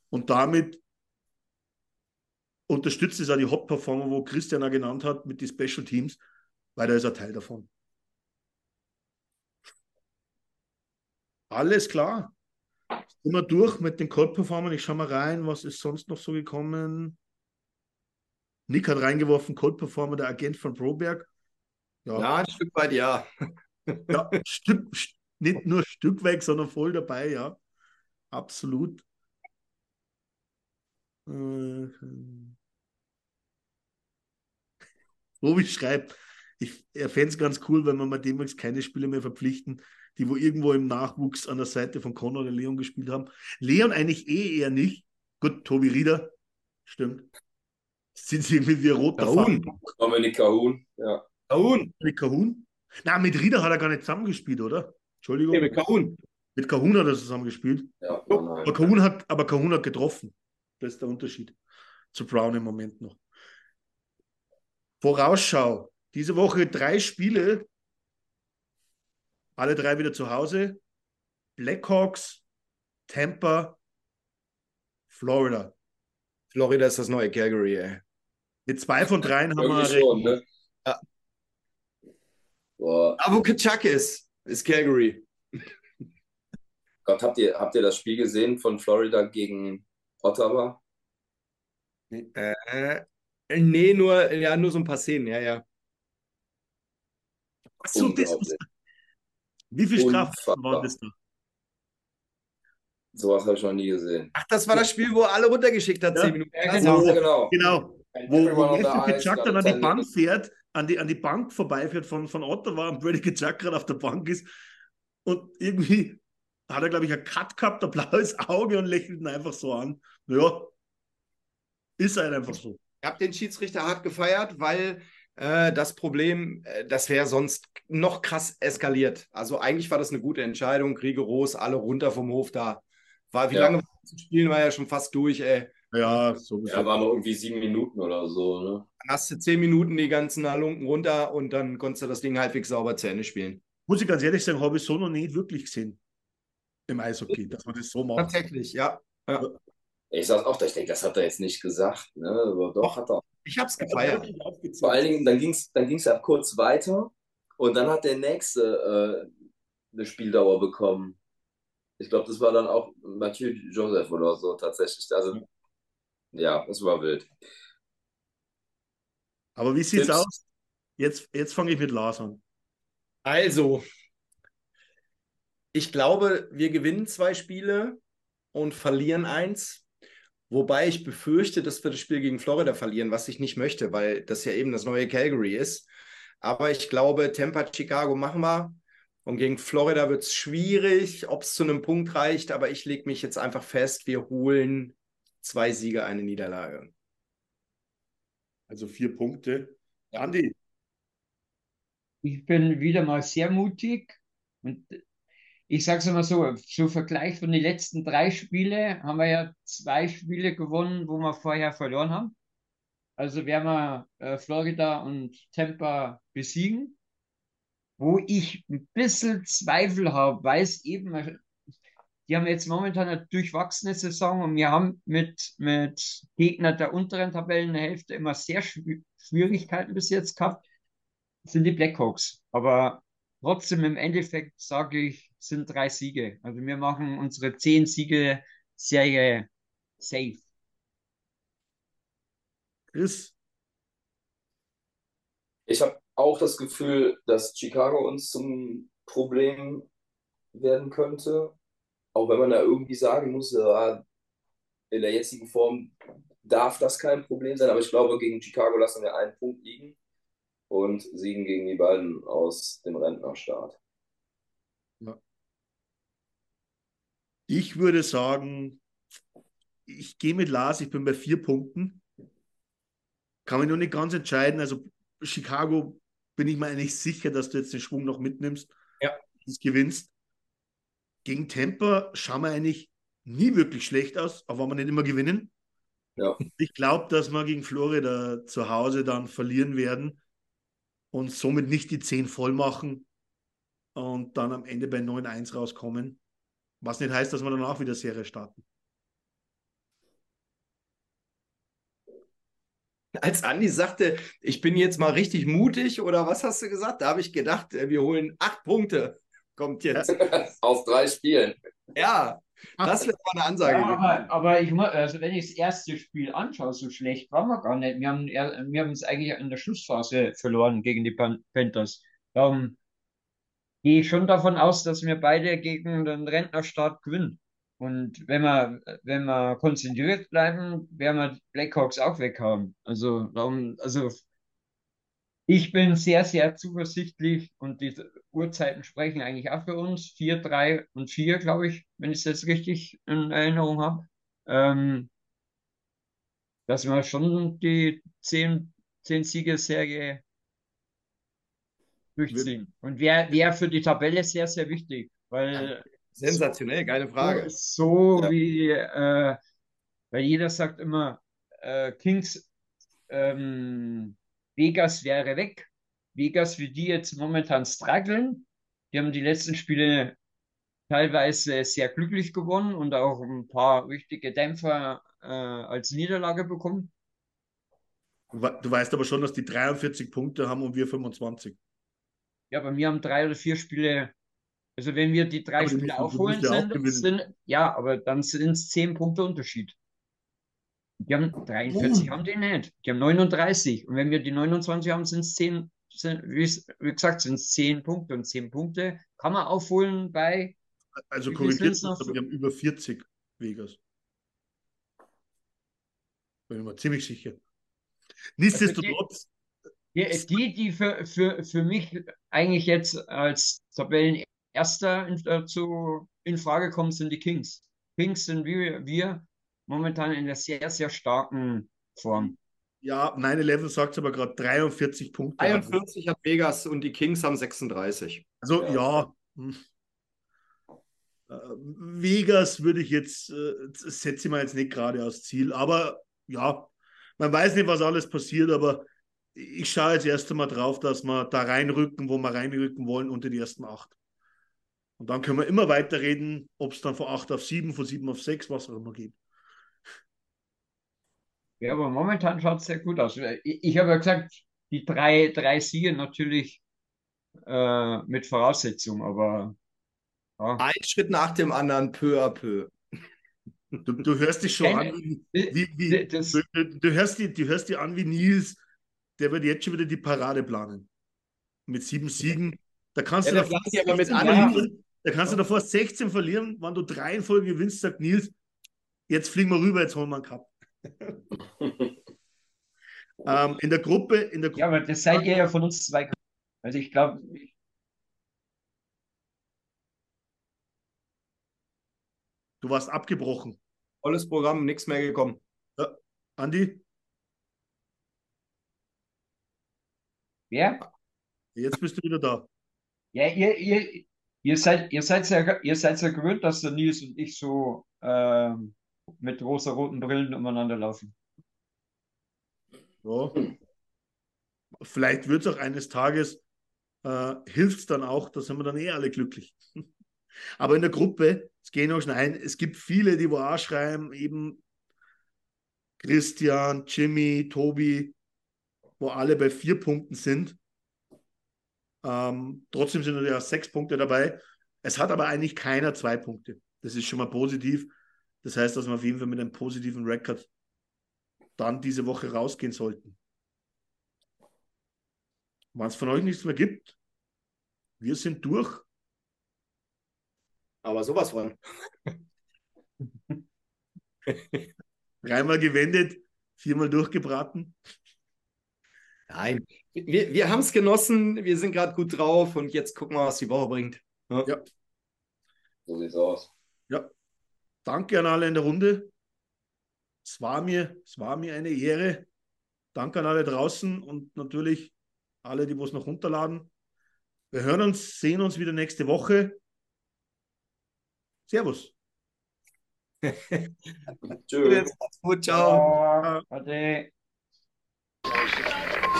Und damit unterstützt es auch die Hot-Performer, wo Christian auch genannt hat, mit den Special Teams, weil da ist ein Teil davon. Alles klar. Sind wir durch mit den Cold-Performern? Ich schaue mal rein, was ist sonst noch so gekommen? Nick hat reingeworfen, Cold-Performer, der Agent von Broberg. Ja, Ja, ein Stück weit ja. ja Stück, st- nicht nur Stück weg, sondern voll dabei, ja. Absolut. Äh, Robi schreibt, ich, er fände es ganz cool, wenn wir mal demnächst keine Spieler mehr verpflichten, die wo irgendwo im Nachwuchs an der Seite von Conor oder Leon gespielt haben. Leon eigentlich eh eher nicht. Gut, Tobi Rieder, stimmt. Sind sie irgendwie wie roter Kahun. Dominik Kahun, ja. Kahun. Mit Kahun? Na, mit Rieder hat er gar nicht zusammengespielt, oder? Entschuldigung. Nee, mit Kahun. Mit Kahun hat er zusammengespielt. ja Aber nein, nein. Kahun hat, aber Kahun hat getroffen. Das ist der Unterschied zu Brown im Moment noch. Vorausschau. Diese Woche drei Spiele. Alle drei wieder zu Hause. Blackhawks, Tampa, Florida. Florida ist das neue Calgary, ey. Mit zwei von dreien haben wir Irgendwie schon, recht. ne? Ja. Boah, Aber wo Kitschak ist, ist Calgary. Gott, habt ihr, habt ihr das Spiel gesehen von Florida gegen Ottawa? Äh, nee, nur, ja, nur so ein paar Szenen, ja, ja. Ach so, das, Unglaublich. Wie viel Strafen waren das da? Sowas habe ich noch nie gesehen. Ach, das war das Spiel, wo er alle runtergeschickt hat, Ja. zehn Minuten. Ja, Ach genau. so. Genau. Genau. And Wo, wo got dann an die 10 Bank fährt, an die, an die Bank vorbeifährt von, von Ottawa und Brady Kitschak gerade auf der Bank ist und irgendwie hat er, glaube ich, einen Cut gehabt, ein blaues Auge und lächelt ihn einfach so an. Ja, ist halt einfach so. Ich habe den Schiedsrichter hart gefeiert, weil äh, das Problem, äh, das wäre sonst noch krass eskaliert. Also eigentlich war das eine gute Entscheidung. Rigoros, alle runter vom Hof da. War, wie Ja. lange war das Spiel? War ja schon fast durch, ey. Ja, sowieso. Ja, waren noch irgendwie sieben Minuten oder so, ne? Dann hast du zehn Minuten die ganzen Halunken runter und dann konntest du das Ding halbwegs sauber zu Ende spielen. Muss ich ganz ehrlich sagen, habe ich so noch nicht wirklich gesehen. Im Eishockey, dass man das so macht. Tatsächlich, ja. ja. Ich sag auch, ich denke, das hat er jetzt nicht gesagt, ne? Aber doch, hat er. Ich habe es gefeiert. Vor allen Dingen, dann ging es dann ging's ja kurz weiter und dann hat der Nächste äh, eine Spieldauer bekommen. Ich glaube, das war dann auch Mathieu Joseph oder so tatsächlich. Also, ja, es war wild. Aber wie sieht's Tipps? aus? Jetzt, jetzt fange ich mit Lars an. Also, ich glaube, wir gewinnen zwei Spiele und verlieren eins. Wobei ich befürchte, dass wir das Spiel gegen Florida verlieren, was ich nicht möchte, weil das ja eben das neue Calgary ist. Aber ich glaube, Tampa, Chicago machen wir. Und gegen Florida wird es schwierig, ob es zu einem Punkt reicht. Aber ich lege mich jetzt einfach fest, wir holen zwei Siege, eine Niederlage. Also vier Punkte. Andi, Ich bin wieder mal sehr mutig und ich sage es mal so, zum Vergleich von den letzten drei Spiele haben wir ja zwei Spiele gewonnen, wo wir vorher verloren haben. Also werden wir äh, Florida und Tampa besiegen. Wo ich ein bisschen Zweifel habe, weil es eben, die haben jetzt momentan eine durchwachsene Saison und wir haben mit, mit Gegnern der unteren Tabellenhälfte immer sehr schwi- Schwierigkeiten bis jetzt gehabt sind die Blackhawks. Aber trotzdem im Endeffekt sage ich, sind drei Siege. Also wir machen unsere zehn Siege Serie safe. Chris, Ich habe auch das Gefühl, dass Chicago uns zum Problem werden könnte. Auch wenn man da irgendwie sagen muss, in der jetzigen Form darf das kein Problem sein. Aber ich glaube, gegen Chicago lassen wir einen Punkt liegen und siegen gegen die beiden aus dem Rentnerstaat. ich würde sagen, ich gehe mit Lars, ich bin bei vier Punkten. Kann mich noch nicht ganz entscheiden. Also Chicago bin ich mir eigentlich sicher, dass du jetzt den Schwung noch mitnimmst. Ja. Das gewinnst. Gegen Tampa schauen wir eigentlich nie wirklich schlecht aus, auch wenn wir nicht immer gewinnen. Ja. Ich glaube, dass wir gegen Florida zu Hause dann verlieren werden und somit nicht die 10 voll machen und dann am Ende bei 9-1 rauskommen. Was nicht heißt, dass wir danach wieder Serie starten. Als Andi sagte, ich bin jetzt mal richtig mutig, oder was hast du gesagt? Da habe ich gedacht, äh, wir holen acht Punkte. Kommt jetzt. Aus drei Spielen. Ja, das wäre mal eine Ansage. Ja, aber, aber ich also wenn ich das erste Spiel anschaue, so schlecht waren wir gar nicht. Wir haben, wir haben es eigentlich in der Schlussphase verloren gegen die Pan Panthers. Darum gehe ich schon davon aus, dass wir beide gegen den Rentnerstaat gewinnen. Und wenn wir, wenn wir konzentriert bleiben, werden wir die Blackhawks auch weghaben. Also, darum, also ich bin sehr, sehr zuversichtlich und die Uhrzeiten sprechen eigentlich auch für uns. Vier, drei und vier, glaube ich, wenn ich es jetzt richtig in Erinnerung habe. Ähm, dass wir schon die zehn, zehn Siegerserie durchziehen. Und wäre wär für die Tabelle sehr, sehr wichtig, weil Sensationell, geile Frage. so Ja. wie, äh, weil jeder sagt immer, äh, Kings, ähm, Vegas wäre weg. Vegas, wie die jetzt momentan strugglen, die haben die letzten Spiele teilweise sehr glücklich gewonnen und auch ein paar richtige Dämpfer äh, als Niederlage bekommen. Du we- du weißt aber schon, dass die 43 Punkte haben und wir 25. Ja, bei mir haben drei oder vier Spiele, also wenn wir die drei Aber Spiele aufholen, sind, ja, aber dann sind es zehn Punkte Unterschied. Die haben 43, Oh. haben die nicht. Die haben 39. Und wenn wir die 29 haben, sind es 10, sind, wie, es- gesagt, sind es 10 Punkte. Und 10 Punkte kann man aufholen bei, Also korrigiert uns, aber wir haben über 40 Vegas. Bin ich mir ziemlich sicher. Nichtsdestotrotz, die, die, die für, für, für mich eigentlich jetzt als Tabellenerster in, äh, zu, in Frage kommen, sind die Kings. Kings sind wie wir momentan in einer sehr, sehr starken Form. Ja, 9-11 sagt es aber gerade 43 Punkte. 41 hat Vegas und die Kings haben 36. Also ja. hm. Äh, Vegas würde ich jetzt, äh, setze ich mir jetzt nicht gerade als Ziel. Aber ja, man weiß nicht, was alles passiert, aber ich schaue jetzt erst einmal drauf, dass wir da reinrücken, wo wir reinrücken wollen, unter die ersten acht. Und dann können wir immer weiterreden, ob es dann von 8 auf 7, von 7 auf 6, was auch immer geht. Ja, aber momentan schaut es sehr gut aus. Ich, ich habe ja gesagt, die drei, drei Siege natürlich äh, mit Voraussetzung, aber ja. Ein Schritt nach dem anderen, peu à peu. Du, du hörst dich schon Keine- an, wie, wie, wie das- du, du, hörst die, du hörst die an wie Nils, der wird jetzt schon wieder die Parade planen. Mit sieben Siegen. Da kannst Ja, du davor plant ja aber mit 16 anderen- verlieren. Da kannst du davor 16 verlieren, wenn du drei in Folge gewinnst, sagt Nils, jetzt fliegen wir rüber, jetzt holen wir einen Cup. ähm, in der Gruppe, in der Gruppe, ja, aber das seid ihr ja von uns zwei. Also ich glaube, du warst abgebrochen. Volles Programm, nichts mehr gekommen. Andi, wer? jetzt bist du wieder da. Ja, ihr, ihr, ihr seid, ihr seid ja, ihr seid ja gewöhnt, dass der Nils und ich so ähm, mit rosa-roten Brillen umeinander laufen. Ja. Vielleicht wird es auch eines Tages, äh, hilft es dann auch, da sind wir dann eh alle glücklich. Aber in der Gruppe, es gehen auch schon ein, es gibt viele, die wo auch schreiben, eben Christian, Jimmy, Tobi, wo alle bei vier Punkten sind. Ähm, trotzdem sind ja sechs Punkte dabei. Es hat aber eigentlich keiner zwei Punkte. Das ist schon mal positiv. Das heißt, dass wir auf jeden Fall mit einem positiven Rekord dann diese Woche rausgehen sollten. Wenn es von euch nichts mehr gibt, wir sind durch. Aber sowas von. Dreimal gewendet, viermal durchgebraten. Nein, wir, wir haben es genossen, wir sind gerade gut drauf und jetzt gucken wir, was die Woche bringt. Ja. Ja. So sieht's aus. Danke an alle in der Runde. Es war mir, es war mir eine Ehre. Danke an alle draußen und natürlich alle, die was noch runterladen. Wir hören uns, sehen uns wieder nächste Woche. Servus. Tschüss. Gut, ciao. Ade.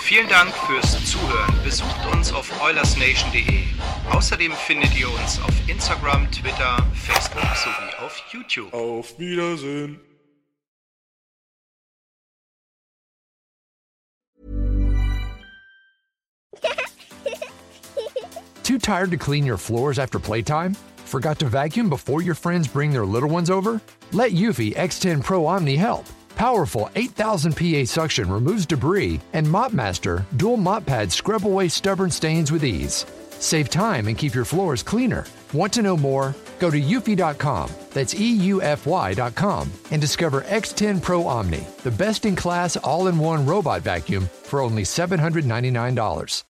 Vielen Dank fürs Zuhören. Besucht uns auf oilersnation.de. Außerdem findet ihr uns auf Instagram, Twitter, Facebook sowie auf YouTube. Auf Wiedersehen. Too tired to clean your floors after playtime? Forgot to vacuum before your friends bring their little ones over? Let Eufy X10 Pro Omni help. Powerful 8000 PA suction removes debris, and MopMaster dual mop pads scrub away stubborn stains with ease. Save time and keep your floors cleaner. Want to know more? Go to eufy.com, that's EUFY.com, and discover X10 Pro Omni, the best in class all in one robot vacuum for only $799.